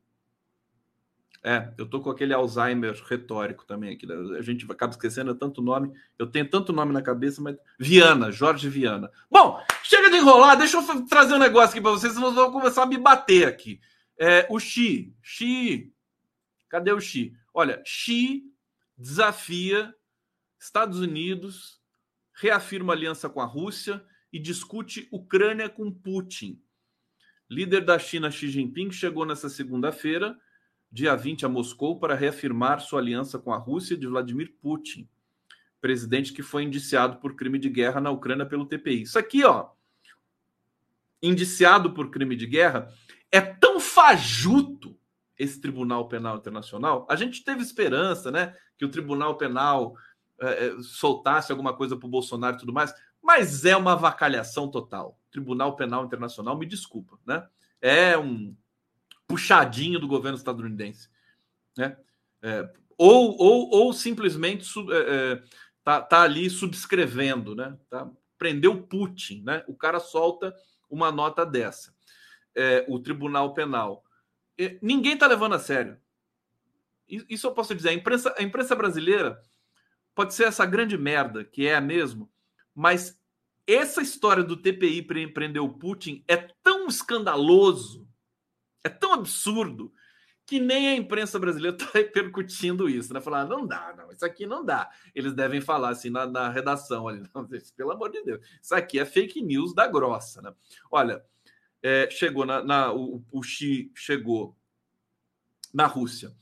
É, eu tô com aquele Alzheimer retórico também aqui. Né? A gente acaba esquecendo é tanto nome. Eu tenho tanto nome na cabeça, mas Viana, Jorge Viana. Bom, chega de enrolar, deixa eu trazer um negócio aqui para vocês, senão vão começar a me bater aqui. É, o Xi, Xi, cadê o Xi? Olha, Xi desafia Estados Unidos reafirma aliança com a Rússia e discute Ucrânia com Putin. Líder da China Xi Jinping chegou nessa segunda-feira, dia 20, a Moscou para reafirmar sua aliança com a Rússia de Vladimir Putin, presidente que foi indiciado por crime de guerra na Ucrânia pelo TPI. Isso aqui, ó, indiciado por crime de guerra, é tão fajuto esse Tribunal Penal Internacional. A gente teve esperança, né, que o Tribunal Penal é, é, soltasse alguma coisa para o Bolsonaro e tudo mais, mas é uma vacalhação total. Tribunal Penal Internacional, me desculpa, né? É um puxadinho do governo estadunidense, né? É, ou, ou, ou simplesmente sub, é, é tá, tá ali subscrevendo, né? Tá? Prendeu Putin, né? O cara solta uma nota dessa. É, o Tribunal Penal. ninguém tá levando a sério. Isso eu posso dizer. A imprensa, a imprensa brasileira pode ser essa grande merda, que é mesmo, mas essa história do TPI para empreender o Putin é tão escandaloso, é tão absurdo, que nem a imprensa brasileira está [LAUGHS] repercutindo isso, né? Falar, não dá, não, isso aqui não dá. Eles devem falar assim na, na redação ali, não, [LAUGHS] pelo amor de Deus, isso aqui é fake news da grossa, né? Olha, é, chegou na, na o, o Xi chegou na Rússia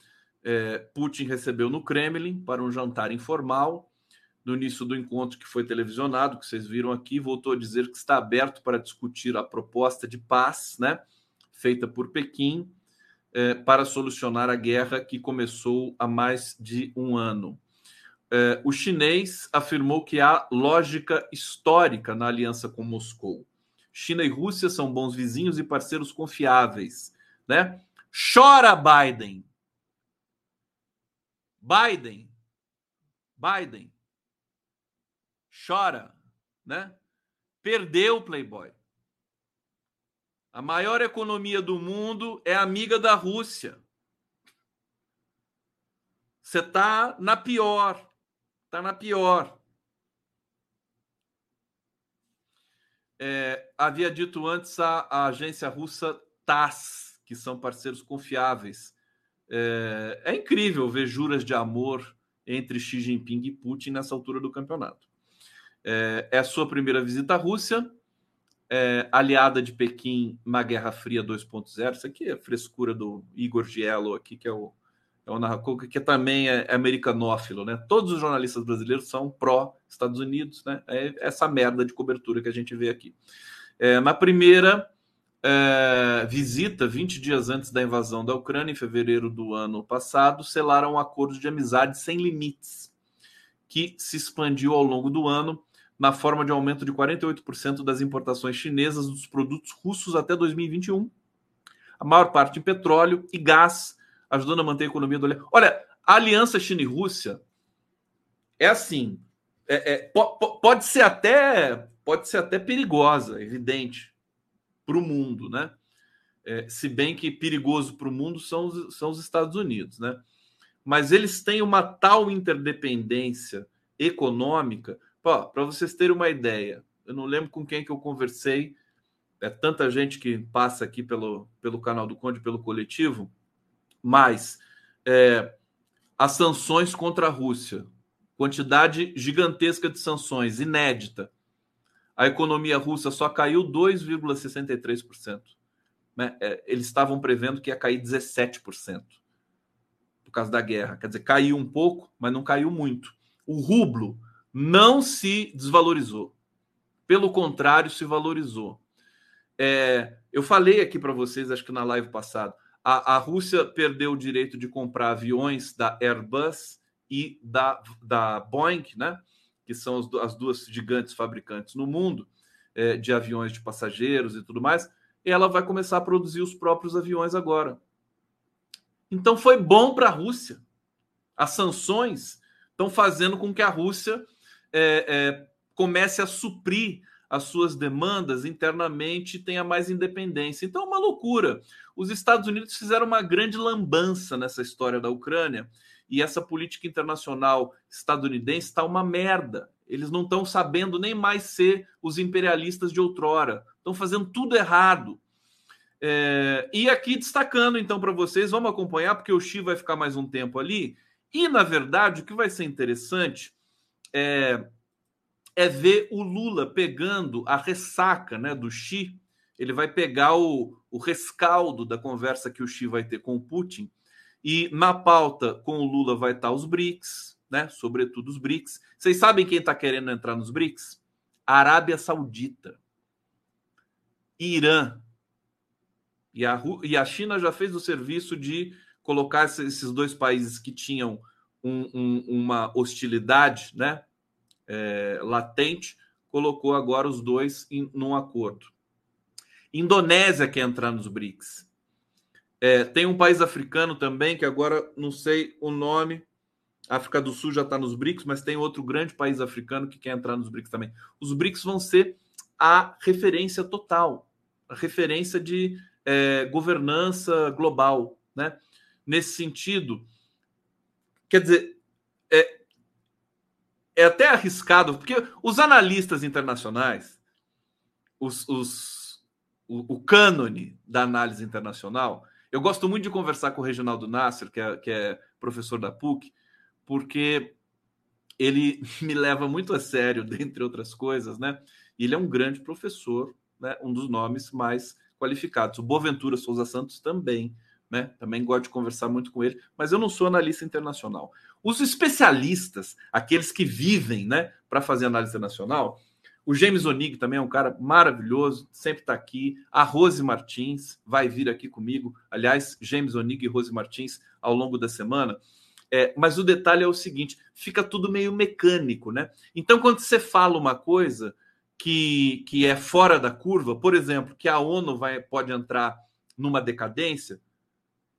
é, Putin recebeu no Kremlin para um jantar informal. No início do encontro, que foi televisionado, que vocês viram aqui, voltou a dizer que está aberto para discutir a proposta de paz, né, feita por Pequim. é, para solucionar a guerra que começou há mais de um ano. É, o chinês afirmou que há lógica histórica na aliança com Moscou. China e Rússia são bons vizinhos e parceiros confiáveis, né? Chora Biden. Biden. Biden. Chora, né? Perdeu o Playboy. A maior economia do mundo é amiga da Rússia. Você tá na pior. Tá na pior. É, havia dito antes a, a, agência russa TASS, que são parceiros confiáveis. É, é, incrível ver juras de amor entre Xi Jinping e Putin nessa altura do campeonato. É, é a sua primeira visita à Rússia, é, aliada de Pequim na Guerra Fria 2.0. Isso aqui é frescura do Igor Giello aqui, que é o é um narrador que também é americanófilo, né? Todos os jornalistas brasileiros são pró-Estados Unidos, né? É essa merda de cobertura que a gente vê aqui. É, na primeira é, visita, 20 dias antes da invasão da Ucrânia, em fevereiro do ano passado, selaram um acordo de amizade sem limites, que se expandiu ao longo do ano na forma de aumento de 48% das importações chinesas dos produtos russos até 2021, a maior parte em petróleo e gás ajudando a manter a economia do Olha, a aliança China e Rússia é assim, é, é, pode ser até pode ser até perigosa, evidente, para o mundo, né? É, se bem que perigoso para o mundo são os, são os Estados Unidos, né? Mas eles têm uma tal interdependência econômica. Para vocês terem uma ideia, eu não lembro com quem que eu conversei, é tanta gente que passa aqui pelo, pelo canal do Conde, pelo coletivo, mas é, as sanções contra a Rússia, quantidade gigantesca de sanções, inédita. A economia russa só caiu 2,63%. Né? É, eles estavam prevendo que ia cair 17% por causa da guerra. Quer dizer, caiu um pouco, mas não caiu muito. O rublo não se desvalorizou. Pelo contrário, se valorizou. É, eu falei aqui para vocês, acho que na live passada, a, a Rússia perdeu o direito de comprar aviões da Airbus e da, da Boeing, né? que são as, as duas gigantes fabricantes no mundo é, de aviões de passageiros e tudo mais, e ela vai começar a produzir os próprios aviões agora. Então foi bom para a Rússia. As sanções estão fazendo com que a Rússia é, é, comece a suprir as suas demandas internamente tenha mais independência. Então é uma loucura. Os Estados Unidos fizeram uma grande lambança nessa história da Ucrânia e essa política internacional estadunidense está uma merda. Eles não estão sabendo nem mais ser os imperialistas de outrora. Estão fazendo tudo errado. É... e aqui destacando então para vocês, vamos acompanhar, porque o Xi vai ficar mais um tempo ali. E, na verdade, o que vai ser interessante é é ver o Lula pegando a ressaca né, do Xi. Ele vai pegar o, o rescaldo da conversa que o Xi vai ter com o Putin. E na pauta com o Lula vai estar os BRICS, né? Sobretudo os BRICS. Vocês sabem quem está querendo entrar nos BRICS? Arábia Saudita, Irã. E a, e a China já fez o serviço de colocar esses dois países que tinham um, um, uma hostilidade, né? É, latente, colocou agora os dois em num acordo. Indonésia quer entrar nos BRICS. É, tem um país africano também, que agora não sei o nome. África do Sul já está nos BRICS, mas tem outro grande país africano que quer entrar nos BRICS também. Os BRICS vão ser a referência total, a referência de é, governança global. Né? Nesse sentido, quer dizer, é, é até arriscado, porque os analistas internacionais, os, os, o, o cânone da análise internacional, eu gosto muito de conversar com o Reginaldo Nasser, que é, que é professor da PUC, porque ele [LAUGHS] me leva muito a sério, [LAUGHS] dentre outras coisas, né? Ele é um grande professor, né? um dos nomes mais qualificados. O Boaventura Souza Santos também, né? Também gosto de conversar muito com ele, mas eu não sou analista internacional. Os especialistas, aqueles que vivem né, para fazer análise internacional, O James Onig também é um cara maravilhoso, sempre está aqui. A Rose Martins vai vir aqui comigo. Aliás, James Onig e Rose Martins ao longo da semana. É, mas o detalhe é o seguinte: fica tudo meio mecânico, né? Então, quando você fala uma coisa que, que é fora da curva, por exemplo, que a ONU vai, pode entrar numa decadência,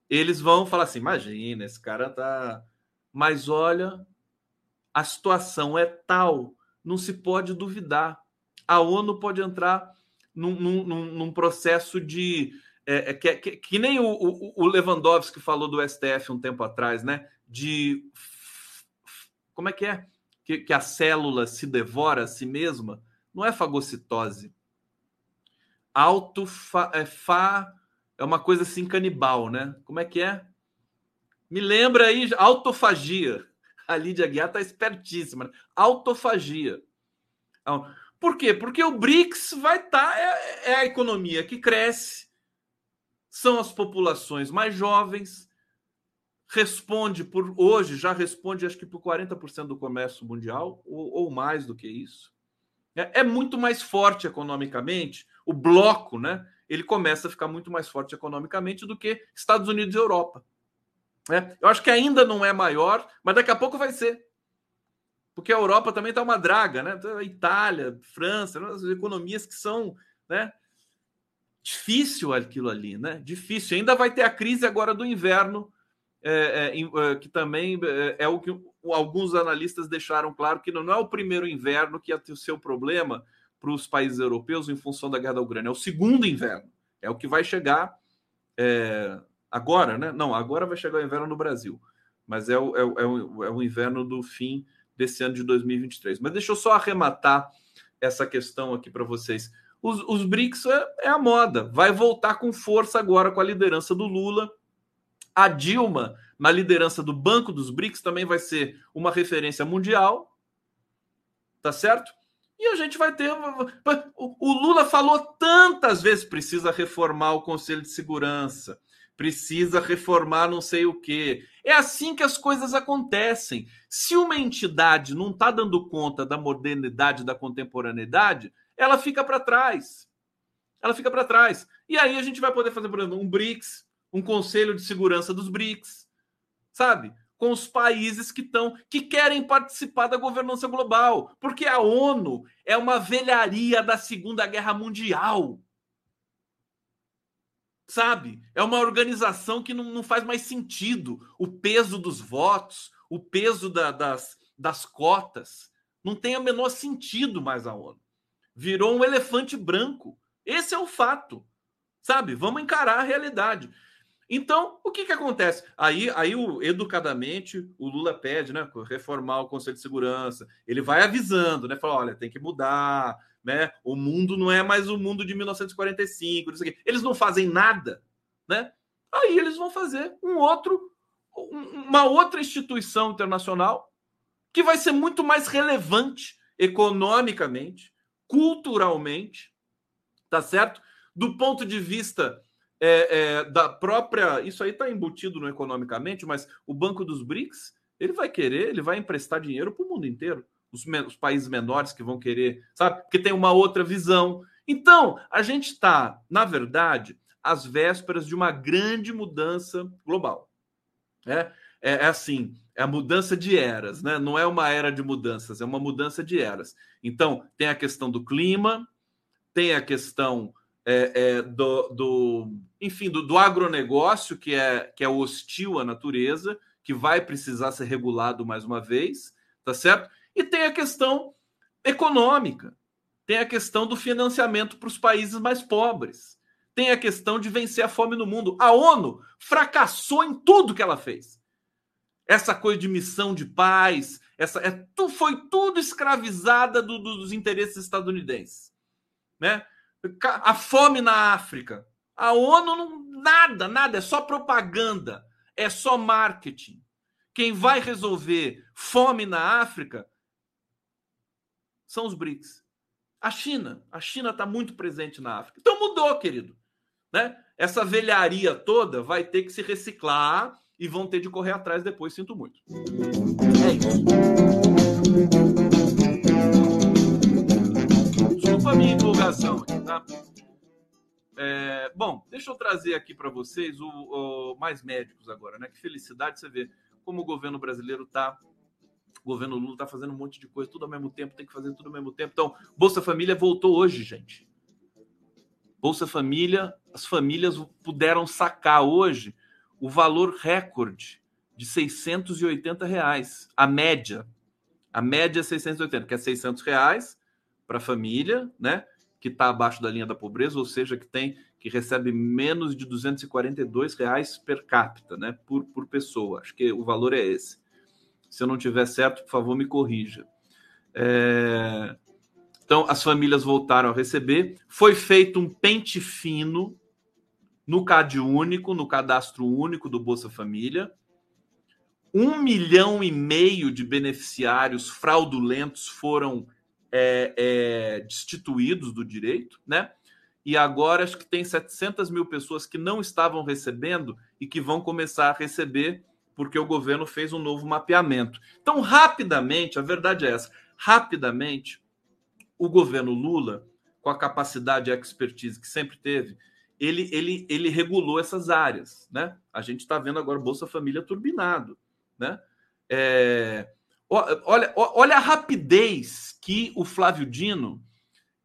eles vão falar assim: imagina, esse cara tá. Mas olha, a situação é tal, não se pode duvidar a ONU pode entrar num, num, num processo de. É, é que, que, que, nem o, o, Lewandowski falou do STF um tempo atrás, né? De. Como é que é? Que, que a célula se devora a si mesma. Não é fagocitose. Autofa, é, fa, é uma coisa assim canibal, né? Como é que é? Me lembra aí, autofagia. A Lídia Guiar está espertíssima. Né? Autofagia. Então, por quê? Porque o BRICS vai estar, tá, é, é a economia que cresce, são as populações mais jovens, responde por hoje, já responde acho que por 40% do comércio mundial, ou, ou, mais do que isso. É, é, muito mais forte economicamente, o bloco, né? Ele começa a ficar muito mais forte economicamente do que Estados Unidos e Europa. É, eu acho que ainda não é maior, mas daqui a pouco vai ser porque a Europa também está uma draga, né? Então, Itália, França, né? as economias que são, né? Difícil aquilo ali, né? Difícil. Ainda vai ter a crise agora do inverno, é, é, é que também é, é, o que alguns analistas deixaram claro que não é o primeiro inverno que ia ter o seu problema para os países europeus em função da guerra da Ucrânia, é o segundo inverno. É o que vai chegar é, agora, né? Não, agora vai chegar o inverno no Brasil, mas é o, é o, é o inverno do fim desse ano de 2023. Mas deixa eu só arrematar essa questão aqui para vocês. Os, os BRICS é, é, a moda, vai voltar com força agora com a liderança do Lula. A Dilma, na liderança do Banco dos BRICS, também vai ser uma referência mundial, tá certo? E a gente vai ter. O Lula falou tantas vezes precisa reformar o Conselho de Segurança, precisa reformar não sei o quê. É assim que as coisas acontecem. Se uma entidade não está dando conta da modernidade, da contemporaneidade, ela fica para trás. Ela fica para trás. E aí a gente vai poder fazer, por exemplo, um BRICS, um conselho de segurança dos BRICS, sabe? Com os países que estão que querem participar da governança global, porque a ONU é uma velharia da Segunda Guerra Mundial sabe? É uma organização que não, não faz mais sentido. O peso dos votos, o peso da, das, das cotas, não tem o menor sentido mais a ONU. Virou um elefante branco. Esse é o fato, sabe? Vamos encarar a realidade. Então, o que, que acontece? Aí, aí o, educadamente, o Lula pede, né? Reformar o Conselho de Segurança. Ele vai avisando, né? Fala, olha, tem que mudar, né? O mundo não é mais o mundo de 1945, eles não fazem nada, né? Aí eles vão fazer um outro, uma outra instituição internacional que vai ser muito mais relevante economicamente, culturalmente, tá certo? Do ponto de vista é, é, da própria, isso aí está embutido no economicamente, mas o Banco dos BRICS ele vai querer, ele vai emprestar dinheiro para o mundo inteiro os, os países menores que vão querer, sabe? Porque tem uma outra visão. Então, a gente está, na verdade, às vésperas de uma grande mudança global. É, é, é, assim, é a mudança de eras, né? Não é uma era de mudanças, é uma mudança de eras. Então, tem a questão do clima, tem a questão é, é, do, do, enfim, do, do, agronegócio, que é, que é hostil à natureza, que vai precisar ser regulado mais uma vez, tá certo? E tem a questão econômica, tem a questão do financiamento para os países mais pobres, tem a questão de vencer a fome no mundo. A ONU fracassou em tudo que ela fez. Essa coisa de missão de paz, essa é, tu, foi tudo escravizada do, do, dos interesses estadunidenses. Né? A fome na África. A ONU não, nada, nada, é só propaganda, é só marketing. Quem vai resolver fome na África são os BRICS. A China. A China está muito presente na África. Então mudou, querido. Né? Essa velharia toda vai ter que se reciclar e vão ter de correr atrás depois. Sinto muito. É isso. Desculpa a minha divulgação aqui, tá? É, bom, deixa eu trazer aqui para vocês o, o, mais médicos agora, né? Que felicidade você ver como o governo brasileiro está o governo Lula está fazendo um monte de coisa, tudo ao mesmo tempo, tem que fazer tudo ao mesmo tempo. Então, Bolsa Família voltou hoje, gente. Bolsa Família, as famílias puderam sacar hoje o valor recorde de 680 reais, a média. A média é 680, que é 600 reais para a família, né? Que está abaixo da linha da pobreza, ou seja, que tem que recebe menos de 242 reais per capita, né? Por, por pessoa. Acho que o valor é esse. Se eu não tiver certo, por favor, me corrija. É... Então, as famílias voltaram a receber. Foi feito um pente fino no CAD único, no cadastro único do Bolsa Família. Um milhão e meio de beneficiários fraudulentos foram é, é, destituídos do direito, né? E agora acho que tem 700 mil pessoas que não estavam recebendo e que vão começar a receber porque o governo fez um novo mapeamento. Então, rapidamente, a verdade é essa: rapidamente, o governo Lula, com a capacidade e expertise que sempre teve, ele, ele, ele regulou essas áreas. Né? A gente está vendo agora Bolsa Família turbinado. Né? É, olha, olha a rapidez que o Flávio Dino.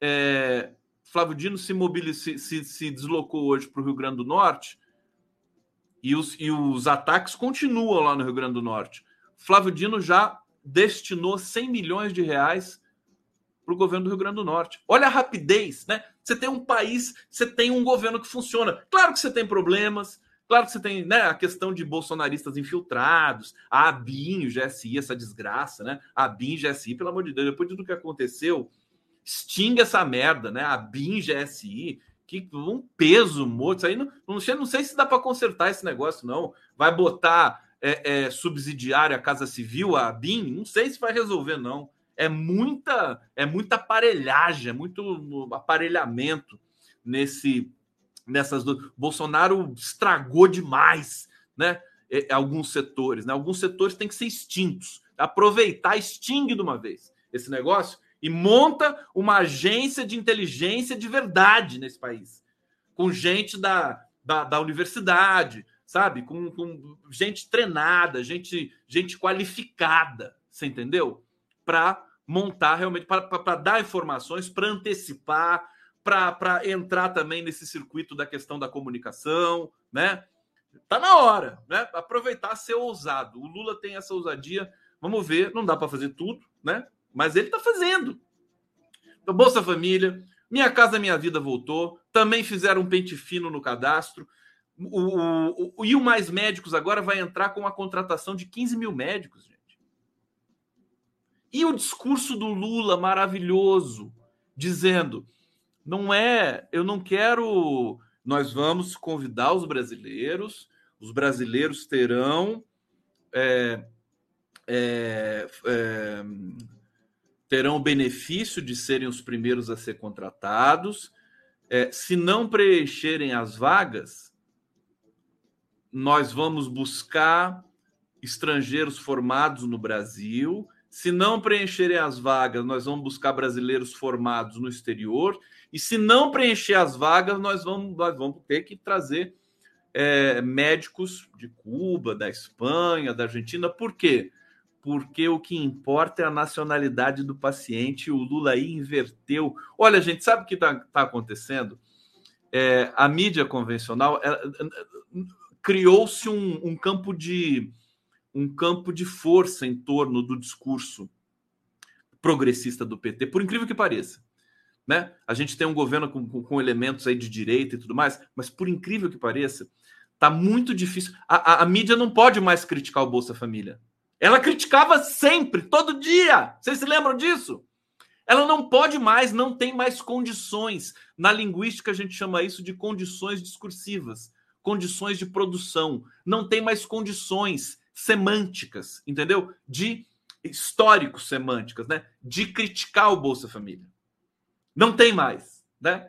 É, Flávio Dino se, mobilizou, se, se deslocou hoje para o Rio Grande do Norte e os, e os ataques continuam lá no Rio Grande do Norte. Flávio Dino já destinou 100 milhões de reais para o governo do Rio Grande do Norte. Olha a rapidez, né? Você tem um país, você tem um governo que funciona. Claro que você tem problemas, claro que você tem né, a questão de bolsonaristas infiltrados, a ABIN, o GSI, essa desgraça, né? A ABIN, GSI, pelo amor de Deus, depois de tudo que aconteceu, extingue essa merda, né? A ABIN, GSI, que um peso morto. Isso aí não, não, sei, não sei se dá para consertar esse negócio, não. Vai botar é, é, subsidiária a Casa Civil, a BIM? Não sei se vai resolver, não. É muita, é muita aparelhagem, é muito aparelhamento nesse nessas do Bolsonaro estragou demais, né? É, alguns setores, né? Alguns setores têm que ser extintos. Aproveitar, extingue de uma vez esse negócio e monta uma agência de inteligência de verdade nesse país, com gente da, da, da universidade, sabe? Com, com, gente treinada, gente, gente qualificada, você entendeu? Para montar realmente, para dar informações, para antecipar, para entrar também nesse circuito da questão da comunicação, né? Tá na hora, né? Aproveitar ser ousado. O Lula tem essa ousadia. Vamos ver, não dá para fazer tudo, né? Mas ele está fazendo. Então, Bolsa Família, Minha Casa Minha Vida voltou, também fizeram um pente fino no cadastro. O, o, o, e o Mais Médicos agora vai entrar com a contratação de 15 mil médicos, gente. E o discurso do Lula maravilhoso, dizendo: não é, eu não quero. Nós vamos convidar os brasileiros, os brasileiros terão. É, é, é, terão o benefício de serem os primeiros a ser contratados. É, se não preencherem as vagas, nós vamos buscar estrangeiros formados no Brasil. Se não preencherem as vagas, nós vamos buscar brasileiros formados no exterior. E se não preencher as vagas, nós vamos, nós vamos ter que trazer é, médicos de Cuba, da Espanha, da Argentina. Por quê? Porque o que importa é a nacionalidade do paciente. O Lula aí inverteu. Olha, gente, sabe o que está tá acontecendo? É, a mídia convencional criou-se um, um, campo de um campo de força em torno do discurso progressista do PT, por incrível que pareça. Né? A gente tem um governo com, com, com elementos aí de direita e tudo mais, mas por incrível que pareça, tá muito difícil. A, a, a mídia não pode mais criticar o Bolsa Família. Ela criticava sempre, todo dia. Vocês se lembram disso? Ela não pode mais, não tem mais condições. Na linguística, a gente chama isso de condições discursivas, condições de produção. Não tem mais condições semânticas, entendeu? De históricos semânticas, né? De criticar o Bolsa Família. Não tem mais, né?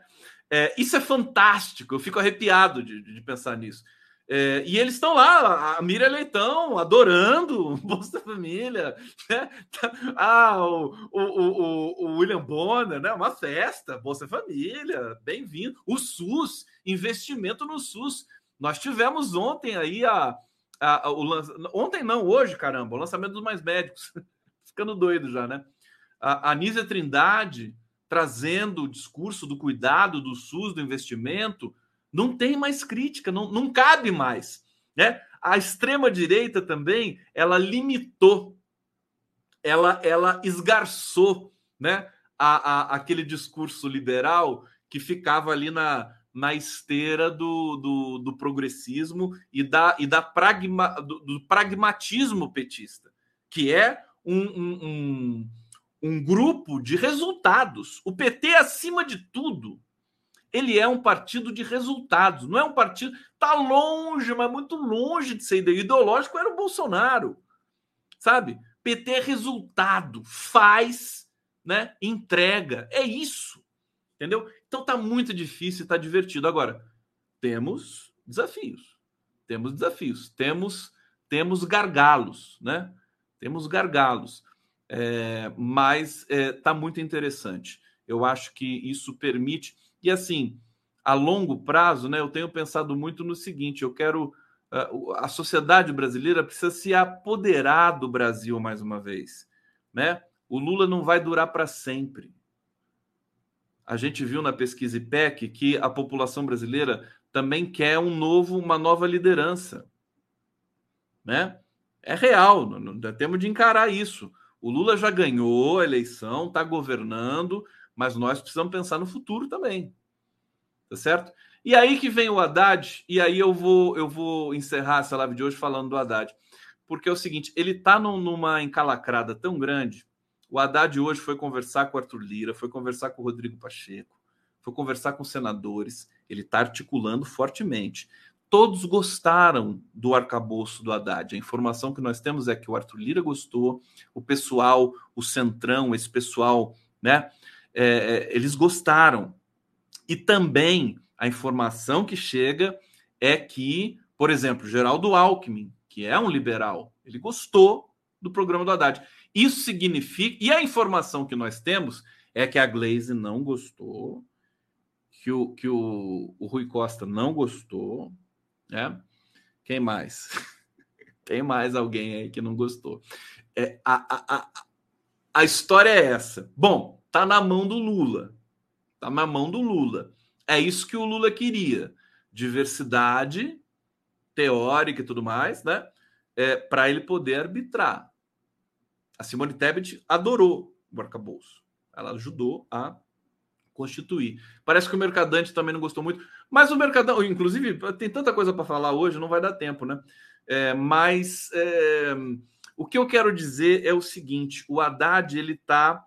É, isso é fantástico, eu fico arrepiado de, de pensar nisso. É, e eles estão lá, a Miriam Leitão, adorando [LAUGHS] Bolsa Família, né? [LAUGHS] Ah, o, o, o, o, William Bonner, né? Uma festa, Bolsa Família, bem-vindo. O SUS, investimento no SUS. Nós tivemos ontem aí a, a, a o ontem não, hoje, caramba, o lançamento dos mais médicos. [LAUGHS] Ficando doido já, né? A, a Nízia Trindade trazendo o discurso do cuidado do SUS, do investimento não tem mais crítica, não, não cabe mais. Né? A extrema-direita também, ela limitou, ela, ela esgarçou né? a, a, aquele discurso liberal que ficava ali na, na esteira do, do, do, progressismo e da, e da pragma, do, do pragmatismo petista, que é um, um, um, um, grupo de resultados. O PT, acima de tudo, ele é um partido de resultados, não é um partido. Está longe, mas muito longe de ser ideológico, era o Bolsonaro. Sabe? PT é resultado, faz, né? entrega. É isso. Entendeu? Então tá muito difícil, tá divertido. Agora, temos desafios. Temos desafios, temos temos gargalos, né? Temos gargalos. É, mas é, tá muito interessante. Eu acho que isso permite e assim, a longo prazo, né, eu tenho pensado muito no seguinte: eu quero. Uh, a sociedade brasileira precisa se apoderar do Brasil mais uma vez. Né? O Lula não vai durar para sempre. A gente viu na pesquisa IPEC que a população brasileira também quer um novo, uma nova liderança. Né? É real, temos de encarar isso. O Lula já ganhou a eleição, está governando, mas nós precisamos pensar no futuro também. Tá certo? E aí que vem o Haddad, e aí eu vou eu vou encerrar essa live de hoje falando do Haddad. Porque é o seguinte, ele tá num, numa encalacrada tão grande. O Haddad hoje foi conversar com o Arthur Lira, foi conversar com o Rodrigo Pacheco, foi conversar com os senadores, ele está articulando fortemente. Todos gostaram do arcabouço do Haddad. A informação que nós temos é que o Arthur Lira gostou, o pessoal, o Centrão, esse pessoal, né? É, é, eles gostaram. E também a informação que chega é que, por exemplo, Geraldo Alckmin, que é um liberal, ele gostou do programa do Haddad. Isso significa. E a informação que nós temos é que a Glaze não gostou, que o, que o, o Rui Costa não gostou, né? Quem mais? [LAUGHS] Tem mais alguém aí que não gostou. É, a, a, a, a história é essa. Bom, Tá na mão do Lula. Tá na mão do Lula. É isso que o Lula queria. Diversidade teórica e tudo mais, né? É, para ele poder arbitrar. A Simone Tebet adorou o arcabouço. Ela ajudou a constituir. Parece que o Mercadante também não gostou muito, mas o Mercadante, inclusive, tem tanta coisa para falar hoje, não vai dar tempo, né? É, mas é, o que eu quero dizer é o seguinte: o Haddad ele está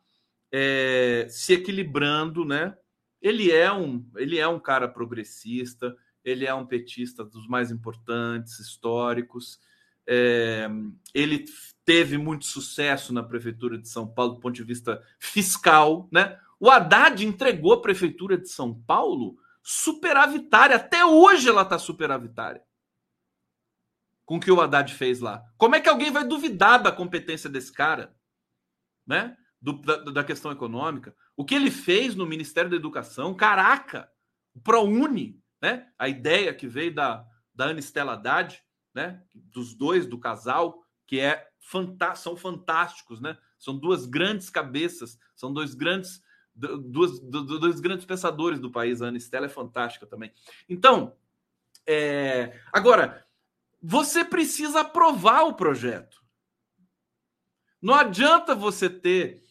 é, se equilibrando, né? Ele é um, ele é um cara progressista, ele é um petista dos mais importantes históricos. É, ele teve muito sucesso na prefeitura de São Paulo do ponto de vista fiscal, né? O Haddad entregou a prefeitura de São Paulo superavitária. Até hoje ela está superavitária. Com o que o Haddad fez lá. Como é que alguém vai duvidar da competência desse cara? Né? Do, da, da, questão econômica. O que ele fez no Ministério da Educação, caraca, o ProUni, né? A ideia que veio da, da Ana Estela Haddad, né? Dos dois, do casal, que é são fantásticos, né? São duas grandes cabeças, são dois grandes duas, dois grandes pensadores do país. A Ana Estela é fantástica também. Então, é... agora, você precisa aprovar o projeto. Não adianta você ter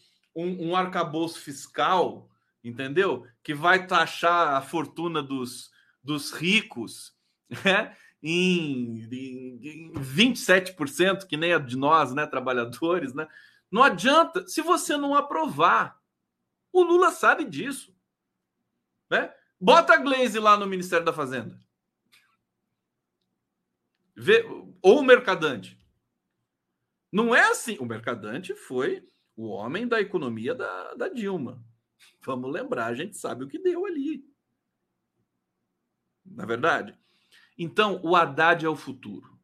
um, um arcabouço fiscal, entendeu? Que vai taxar a fortuna dos, dos ricos [LAUGHS] né? em, em, em 27%, que nem a de nós, né, trabalhadores, né? Não adianta se você não aprovar. O Lula sabe disso. Né? Bota a Glaze lá no Ministério da Fazenda. Vê, ou o Mercadante. Não é assim. O Mercadante foi o homem da economia da, da Dilma. Vamos lembrar, a gente sabe o que deu ali. Na é verdade. Então, o Haddad é o futuro.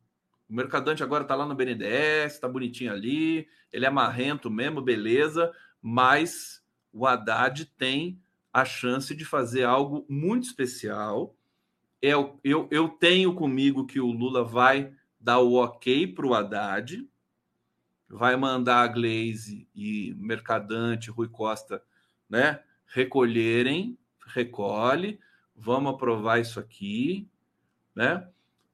O Mercadante agora está lá no BNDES, está bonitinho ali, ele é marrento mesmo, beleza, mas o Haddad tem a chance de fazer algo muito especial. Eu, é eu, eu tenho comigo que o Lula vai dar o ok para o Haddad, vai mandar a Glaze e Mercadante, Rui Costa, né, recolherem, recolhe, vamos aprovar isso aqui, né?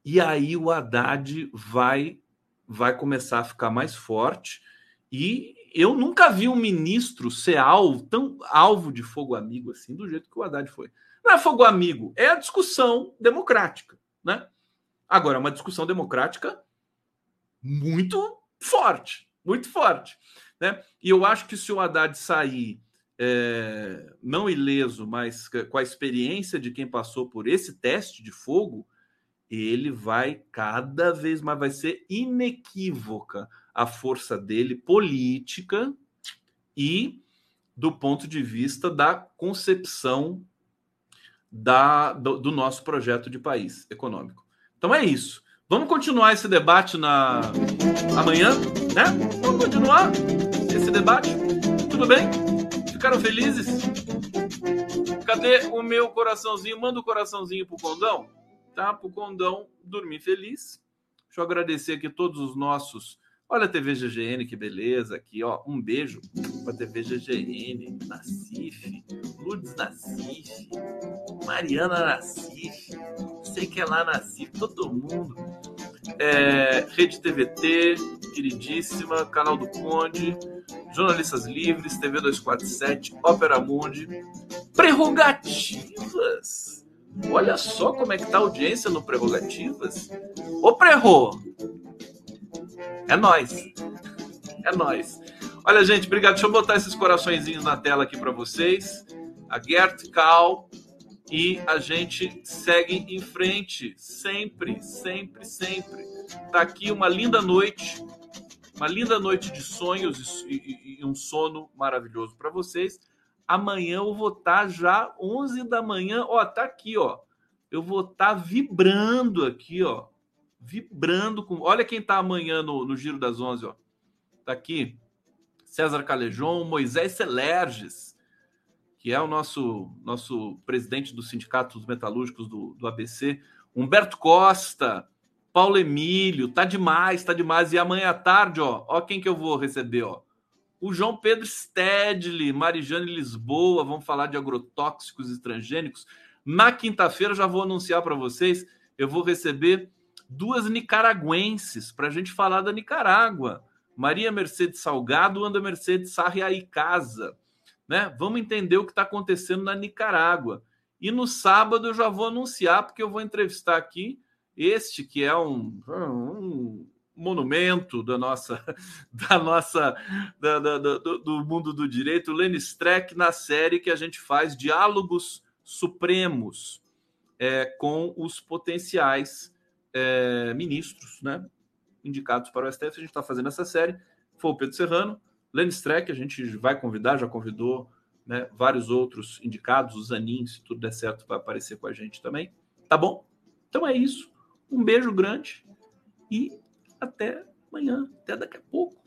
E aí o Haddad vai vai começar a ficar mais forte e eu nunca vi um ministro ser alvo, tão alvo de fogo amigo assim, do jeito que o Haddad foi. Não é fogo amigo, é a discussão democrática, né? Agora, é uma discussão democrática muito forte, muito forte, né? E eu acho que se o Haddad sair é, não ileso, mas com a experiência de quem passou por esse teste de fogo, ele vai cada vez mais vai ser inequívoca a força dele política e do ponto de vista da concepção da, do, do nosso projeto de país econômico. Então é isso. Vamos continuar esse debate na amanhã, né? Vamos continuar esse debate. Tudo bem? Ficaram felizes? Cadê o meu coraçãozinho? Manda o um coraçãozinho pro condão tá? Para o Condão dormir feliz. Deixa eu agradecer aqui todos os nossos. Olha a TV GGN, que beleza aqui, ó. Um beijo para a TV GGN, Nacife, Lourdes Nacife, Mariana Nacife, sei que é lá Nacife, todo mundo. É, Rede TVT, queridíssima, Canal do Conde, Jornalistas Livres, TV 247, Ópera Mundi, Prerrogativas Olha só como é que tá a audiência no Prerrogativas. Ô Prerro! É nós. É nós. Olha, gente, obrigado. Deixa eu botar esses coraçõezinhos na tela aqui para vocês. A Gert Cal e a gente segue em frente, sempre, sempre, sempre. Tá aqui uma linda noite, uma linda noite de sonhos e, e, e um sono maravilhoso para vocês. Amanhã eu vou estar tá já 11 da manhã, ó, tá aqui, ó. Eu vou estar tá vibrando aqui, ó. Vibrando com. Olha quem tá amanhã no, no Giro das 11, ó. Tá aqui. César Calejon, Moisés Celerges, que é o nosso nosso presidente do Sindicato dos Metalúrgicos do, do ABC, Humberto Costa, Paulo Emílio, tá demais, tá demais. E amanhã à tarde, ó, ó quem que eu vou receber, ó o João Pedro Stedley, Marijane Lisboa, vamos falar de agrotóxicos e transgênicos. Na quinta-feira, já vou anunciar para vocês, eu vou receber duas nicaragüenses para a gente falar da Nicarágua. Maria Mercedes Salgado, Anda Mercedes Sarriaí Casa. Né? Vamos entender o que está acontecendo na Nicarágua. E no sábado eu já vou anunciar, porque eu vou entrevistar aqui este que é um, um monumento da nossa [LAUGHS] da nossa da, da, do, do, mundo do direito, Lenny Streck, na série que a gente faz diálogos supremos é, com os potenciais é, ministros né, indicados para o STF. A gente está fazendo essa série. Foi o Pedro Serrano, Lenny Streck, a gente vai convidar, já convidou né, vários outros indicados, os Anins, se tudo der certo, vai aparecer com a gente também. Tá bom? Então é isso. Um beijo grande e até amanhã, até daqui a pouco.